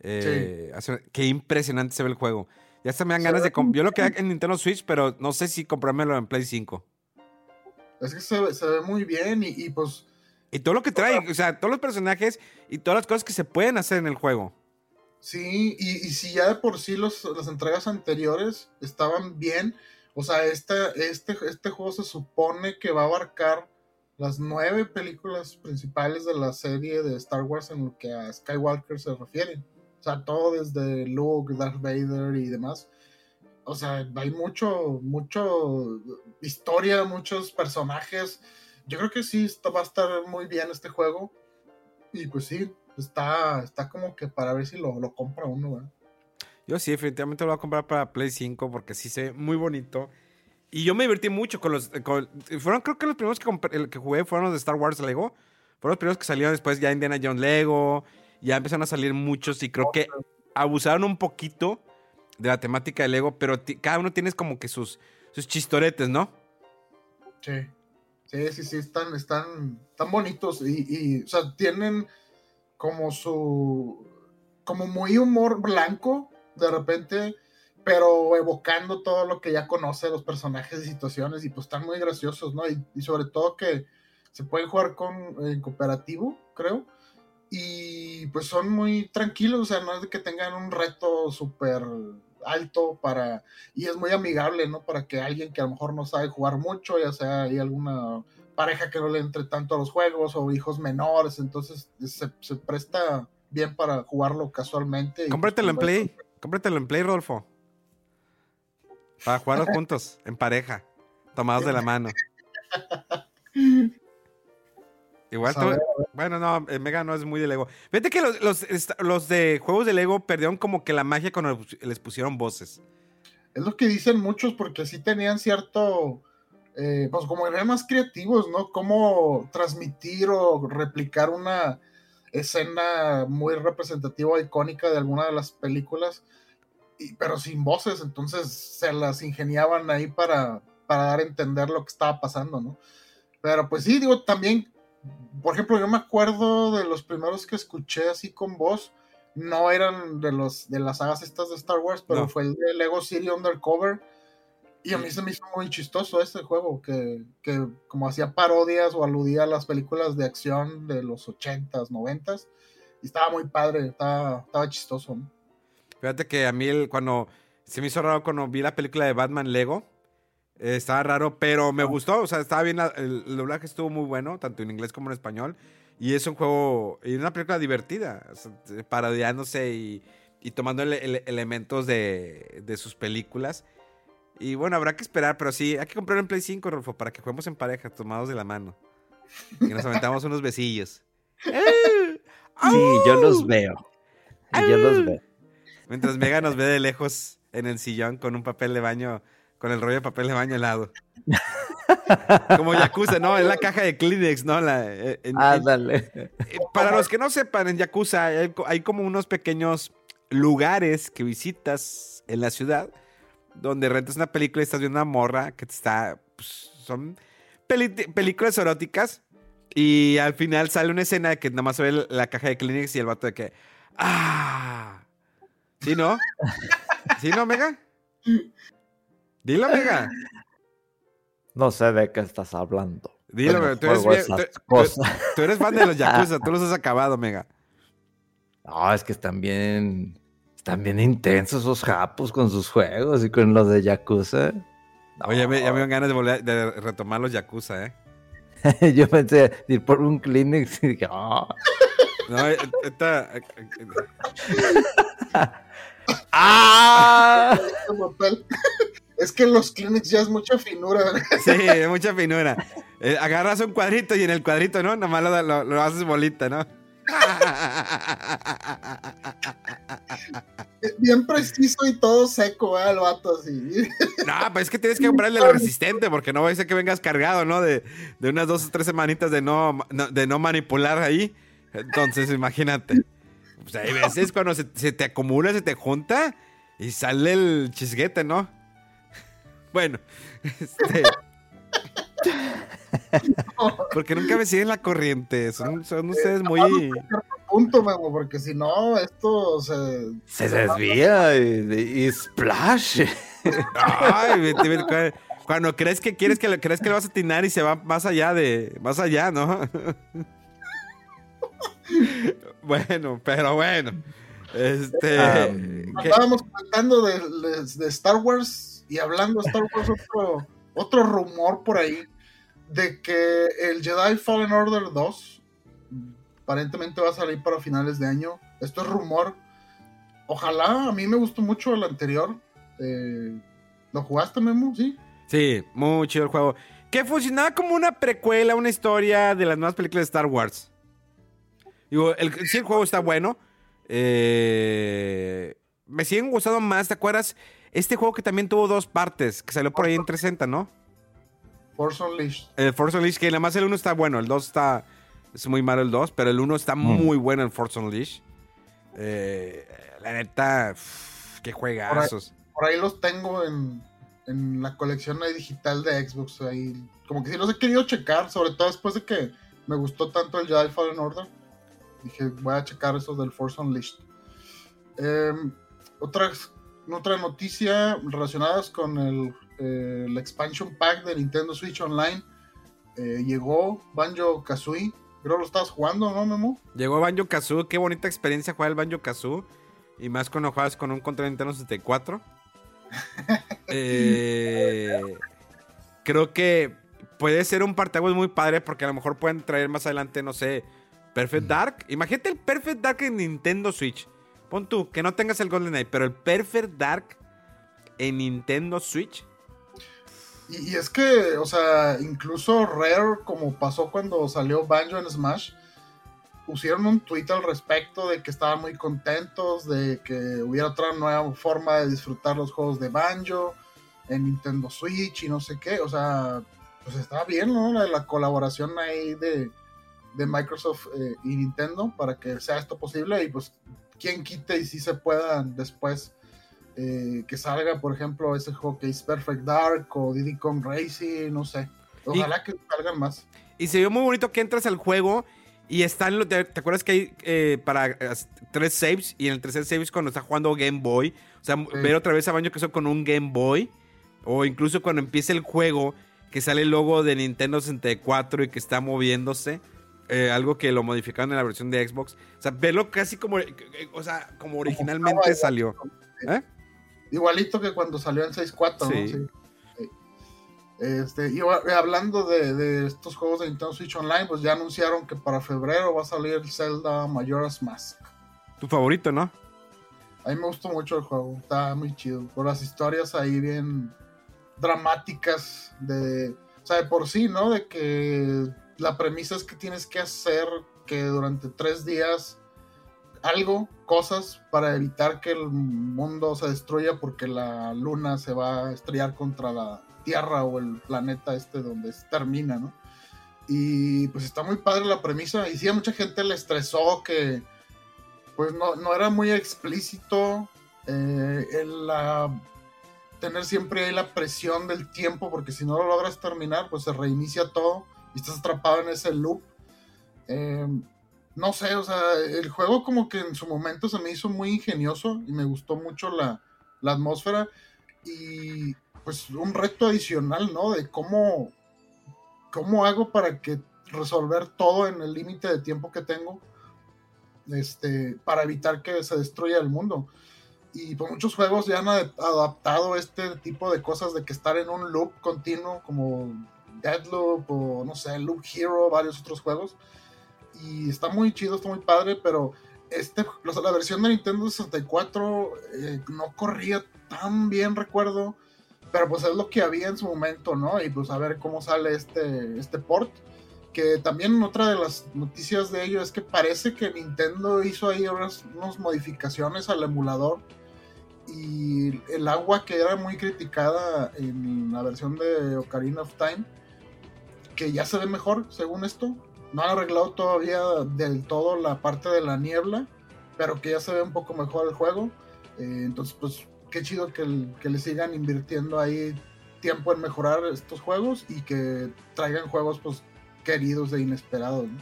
Eh, sí. hace, qué impresionante se ve el juego. Ya se me dan ganas de... Yo lo quería en Nintendo Switch, pero no sé si comprármelo en Play 5. Es que se, se ve muy bien y, y, pues... Y todo lo que trae, o sea, todos los personajes y todas las cosas que se pueden hacer en el juego. Sí, y, y si ya de por sí los, las entregas anteriores estaban bien, o sea, este, este, este juego se supone que va a abarcar las nueve películas principales de la serie de Star Wars en lo que a Skywalker se refiere. O sea, todo desde Luke, Darth Vader y demás. O sea, hay mucho, mucho historia, muchos personajes. Yo creo que sí va a estar muy bien este juego. Y pues sí, está, está como que para ver si lo, lo compra uno, ¿verdad? Sí, definitivamente lo voy a comprar para Play 5 porque sí se ve muy bonito. Y yo me divertí mucho con los. Fueron, creo que los primeros que, compré, que, jugué fueron los de Star Wars Lego. Fueron los primeros que salieron después ya Indiana Jones Lego. Ya empezaron a salir muchos y creo que abusaron un poquito de la temática de Lego, pero cada uno tiene como que sus, sus chistoretes, ¿no? Sí. Sí, sí, sí, están, están, están bonitos y, y, o sea, tienen como su, como muy humor blanco, de repente, pero evocando todo lo que ya conoce los personajes y situaciones y pues están muy graciosos, ¿no? Y, y sobre todo que se pueden jugar con en cooperativo, creo. Y pues son muy tranquilos, o sea, no es de que tengan un reto súper alto para y es muy amigable, ¿no? Para que alguien que a lo mejor no sabe jugar mucho, ya sea hay alguna pareja que no le entre tanto a los juegos o hijos menores, entonces se, se presta bien para jugarlo casualmente. Cómpratelo en Play, cómpratelo en Play, Rodolfo. Para jugarlos juntos, en pareja, tomados de la mano. Igual, todo, bueno, no, Mega no es muy de Lego. Fíjate que los, los, los, de juegos de Lego perdieron como que la magia cuando les pusieron voces. Es lo que dicen muchos, porque sí tenían cierto, eh, pues como eran más creativos, ¿no? Cómo transmitir o replicar una escena muy representativa icónica de alguna de las películas, y, pero sin voces, entonces se las ingeniaban ahí para, para dar a entender lo que estaba pasando, ¿no? Pero pues sí, digo, también por ejemplo, yo me acuerdo de los primeros que escuché así con voz, no eran de los de las sagas estas de Star Wars, pero no. fue el de Lego City Undercover. Y a mí se me hizo muy chistoso este juego, que, que como hacía parodias o aludía a las películas de acción de los 80s, 90s. Y estaba muy padre, estaba, estaba chistoso. ¿no? Fíjate que a mí el, cuando se me hizo raro cuando vi la película de Batman Lego, eh, estaba raro, pero me gustó. O sea, estaba bien. El, el, doblaje estuvo muy bueno, tanto en inglés como en español. Y es un juego. Y una película divertida. O sea, parodiándose y, y tomando el, el, elementos de, de, sus películas. Y bueno, habrá que esperar, pero sí, hay que comprar en Play 5, Rolfo, para que juguemos en pareja, tomados de la mano. Y nos aventamos unos besillos. Sí, yo los veo. Yo los veo. Mientras Mega nos ve de lejos en el sillón con un papel de baño con el rollo de papel de baño helado. Como Yakuza, ¿no? Es la caja de Kleenex, ¿no? La, eh, en, ah, dale. Eh, para los que no sepan, en Yakuza hay, hay, como unos pequeños lugares que visitas en la ciudad donde rentas una película y estás viendo una morra que te está. Pues, son películas eróticas y al final sale una escena de que nada más se ve la caja de Kleenex y el vato de que. ¡Ah! ¿Sí, no? ¿Sí, no, Mega? Dilo, amiga. No sé de qué estás hablando. Dilo, Mega. Tú eres, bien, tú, tú, tú eres, fan de los Yakuza, tú los has acabado, Mega. No, es que están bien. Están bien intensos esos japos con sus juegos y con los de Yakuza. No. Oye, ya me, ya me dan ganas de, volver, de retomar los Yakuza, ¿eh? Yo pensé ir por un Kleenex y dije, oh. No, eh, esta. ¡Ah! Es que en los Kleenex ya es mucha finura. Sí, mucha finura. Eh, agarras un cuadrito y en el cuadrito, ¿no? Nomás lo, lo- lo haces bolita, ¿no? Bien preciso y todo seco, ¿eh? El vato así. No, pues es que tienes que comprarle el resistente porque no va a ser que vengas cargado, ¿no? De, de unas dos o tres semanitas de no, no- de no manipular ahí. Entonces, imagínate. Pues hay veces cuando se, se te acumula, se te junta y sale el chisguete, ¿no? Bueno, este. Porque nunca me siguen la corriente. Son, son ustedes muy. Punto, Memo, porque si no, esto se. Se desvía y, y splash. Ay, vete, vete, cu- cuando crees que quieres que le crees que le vas a atinar y se va más allá de. Más allá, ¿no? bueno, pero bueno. Este. Ah. Estábamos de, de- de Star Wars y hablando de Star Wars, otro, otro rumor por ahí de que el Jedi Fallen Order 2 aparentemente va a salir para finales de año. Esto es rumor. Ojalá, a mí me gustó mucho el anterior. Eh, ¿Lo jugaste, Memo? Sí. Sí, muy chido el juego. Que funcionaba como una precuela, una historia de las nuevas películas de Star Wars. Digo, el, sí, el juego está bueno. Eh, me siguen gustando más, ¿te acuerdas? Este juego que también tuvo dos partes, que salió por ahí en 360, ¿no? Force Unleashed. El Force Unleashed, que nada más el 1 está bueno, el 2 está... Es muy malo el 2, pero el 1 está muy bueno el Force Unleashed. Eh, la neta, uf, qué juegazos. Por ahí los tengo en, en la colección ahí digital de Xbox. Ahí, como que sí los he querido checar, sobre todo después de que me gustó tanto el Jedi Fallen Order. Dije, voy a checar esos del Force Unleashed. Em, otras, otra noticia relacionadas con el, eh, el expansion pack de Nintendo Switch Online. Eh, llegó Banjo Kazooie. Creo que lo estabas jugando, ¿no, Memo? Llegó Banjo Kazoo, qué bonita experiencia jugar el Banjo Kazoo. Y más cuando juegas con un control Nintendo 64. Eh, creo que puede ser un parteaguas muy padre porque a lo mejor pueden traer más adelante, no sé, Perfect Dark. Imagínate el Perfect Dark en Nintendo Switch. Pon tú, que no tengas el Golden Eye, pero el Perfect Dark en Nintendo Switch. Y, es que, o sea, incluso Rare, como pasó cuando salió Banjo en Smash, pusieron un tweet al respecto de que estaban muy contentos, de que hubiera otra nueva forma de disfrutar los juegos de Banjo en Nintendo Switch y no sé qué. O sea, pues está bien, ¿no? La, la colaboración ahí de, de Microsoft eh, y Nintendo para que sea esto posible y pues quien quite y si se puedan después eh, que salga, por ejemplo, ese juego que es Perfect Dark o Diddy Kong Racing, no sé. Ojalá que salgan más. Y se vio muy bonito que entras al juego y están. ¿Te, te acuerdas que hay eh, para eh, tres saves? Y en el tercer save es cuando está jugando Game Boy. O sea, ver otra vez a Baño que son con un Game Boy. O incluso cuando empieza el juego, que sale el logo de Nintendo 64 y que está moviéndose. eh, algo que lo modificaron en la versión de Xbox. O sea, verlo casi como. O sea, como originalmente salió. ¿Eh? Igualito que cuando salió en 6.4, ¿no? Sí. Sí. Sí. Este, y wa- hablando de, de estos juegos de Nintendo Switch Online, pues ya anunciaron que para febrero va a salir el Zelda Majora's Mask. Tu favorito, ¿no? A mí me gustó mucho el juego, está muy chido. Por las historias ahí bien dramáticas de... O sea, de por sí, ¿no? De que la premisa es que tienes que hacer que durante tres días algo, cosas, para evitar que el mundo se destruya porque la luna se va a estrellar contra la Tierra o el planeta este donde se termina, ¿no? Y pues está muy padre la premisa. Y sí, a mucha gente le estresó que pues no, no era muy explícito eh, el la- tener siempre ahí la presión del tiempo, porque si no lo logras terminar, pues se reinicia todo y estás atrapado en ese loop. Eh, no sé, o sea, el juego como que en su momento se me hizo muy ingenioso y me gustó mucho la, la atmósfera y pues un reto adicional, ¿no? De cómo, cómo hago para que resolver todo en el límite de tiempo que tengo este, para evitar que se destruya el mundo. Y pues muchos juegos ya han ad- adaptado este tipo de cosas de que estar en un loop continuo como Deadloop o no sé, Loop Hero, varios otros juegos. Y está muy chido, está muy padre, pero este, la versión de Nintendo 64 eh, no corría tan bien, recuerdo, pero pues es lo que había en su momento, ¿no? Y pues a ver cómo sale este, este port. Que también otra de las noticias de ello es que parece que Nintendo hizo ahí unas, unas modificaciones al emulador y el agua que era muy criticada en la versión de Ocarina of Time, que ya se ve mejor según esto. No han arreglado todavía del todo la parte de la niebla, pero que ya se ve un poco mejor el juego. Eh, entonces, pues qué chido que, que, le sigan invirtiendo ahí tiempo en mejorar estos juegos y que traigan juegos pues queridos e inesperados. ¿no?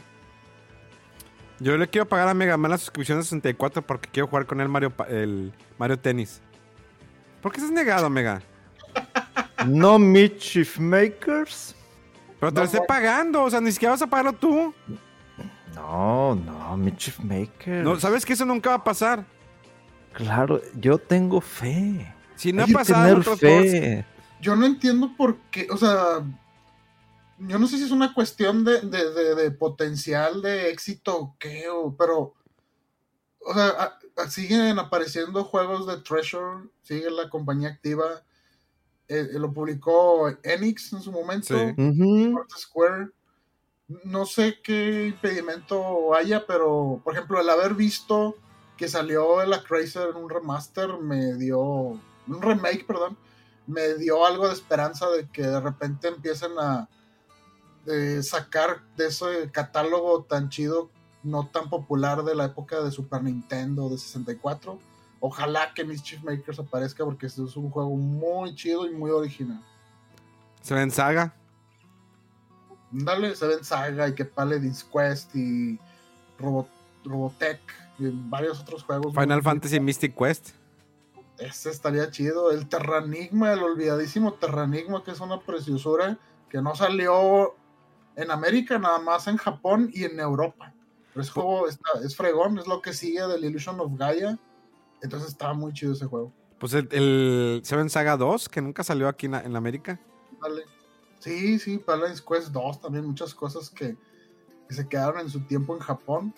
Yo le quiero pagar a Mega Man la suscripción de 64 porque quiero jugar con él Mario, el Mario Tennis. ¿Por qué estás negado, Mega? No Mischief Makers. Pero te no, lo estoy pagando, o sea, ni siquiera vas a pagarlo tú. No, no, Mischief Makers. No, ¿sabes que eso nunca va a pasar? Claro, yo tengo fe. Si no Hay ha pasado otros fe. Yo no entiendo por qué, o sea, yo no sé si es una cuestión de, de, de, de potencial de éxito o qué, o, pero, o sea, a, a, siguen apareciendo juegos de Treasure, sigue la compañía activa, eh, lo publicó Enix en su momento, Sí. Square, no sé qué impedimento haya, pero, por ejemplo, el haber visto que salió el Acracer en un remaster me dio, un remake, perdón, me dio algo de esperanza de que de repente empiecen a de sacar de ese catálogo tan chido, no tan popular de la época de Super Nintendo, de 64. Ojalá que Mischief Makers aparezca porque este es un juego muy chido y muy original. Se ven saga. Dale, Seven Saga y que Paladin's Quest y Robot, Robotech y varios otros juegos. Final Fantasy Mystic Quest. Ese estaría chido. El Terranigma, el olvidadísimo Terranigma, que es una preciosura que no salió en América, nada más en Japón y en Europa. Pero ese juego está, es fregón, es lo que sigue del Illusion of Gaia. Entonces estaba muy chido ese juego. Pues el, el Seven Saga 2, que nunca salió aquí en, en América. Dale. Sí, sí, Paladin's Quest 2, también muchas cosas que, que se quedaron en su tiempo en Japón.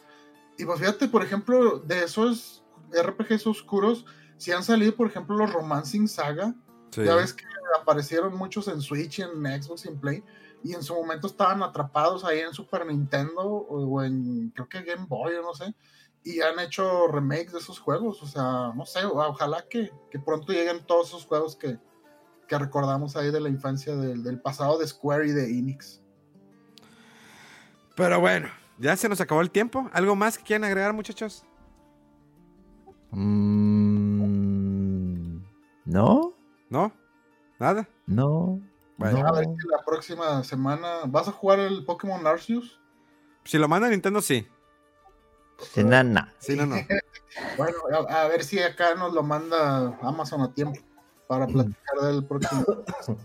Y pues fíjate, por ejemplo, de esos RPGs oscuros, si han salido, por ejemplo, los Romancing Saga. Sí. Ya ves que aparecieron muchos en Switch, en Xbox y en Play. Y en su momento estaban atrapados ahí en Super Nintendo o, o en, creo que Game Boy o no sé. Y han hecho remakes de esos juegos. O sea, no sé, ojalá que, que pronto lleguen todos esos juegos que, que recordamos ahí de la infancia del, del pasado de Square y de Enix. Pero bueno, ya se nos acabó el tiempo. ¿Algo más que quieran agregar, muchachos? Mm, no, ¿No? ¿Nada? no. Bueno. A ver no. si la próxima semana. ¿Vas a jugar el Pokémon Arceus? Si lo manda Nintendo, sí. Enana. Sí, no, no. Bueno, a, a ver si acá nos lo manda Amazon a tiempo para platicar del próximo.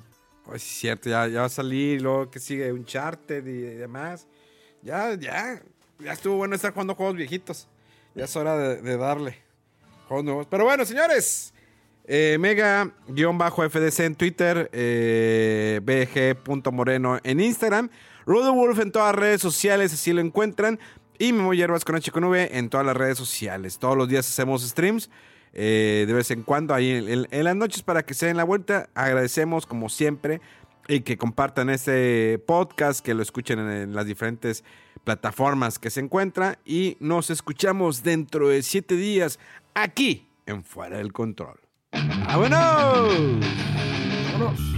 Pues es cierto, ya, ya va a salir, luego que sigue Uncharted y, y demás. Ya, ya, ya estuvo bueno estar jugando juegos viejitos. Ya es hora de, de darle juegos nuevos. Pero bueno, señores, eh, Mega-FDC en Twitter, eh, BG.moreno en Instagram, Wolf en todas las redes sociales, así lo encuentran. Y Memo Hierbas con H con V en todas las redes sociales. Todos los días hacemos streams. eh, de vez en cuando ahí en, las noches para que se den la vuelta. Agradecemos como siempre y que compartan este podcast, que lo escuchen en, las diferentes plataformas que se encuentra y nos escuchamos dentro de siete días aquí en Fuera del Control. ¡Vámonos! Vámonos.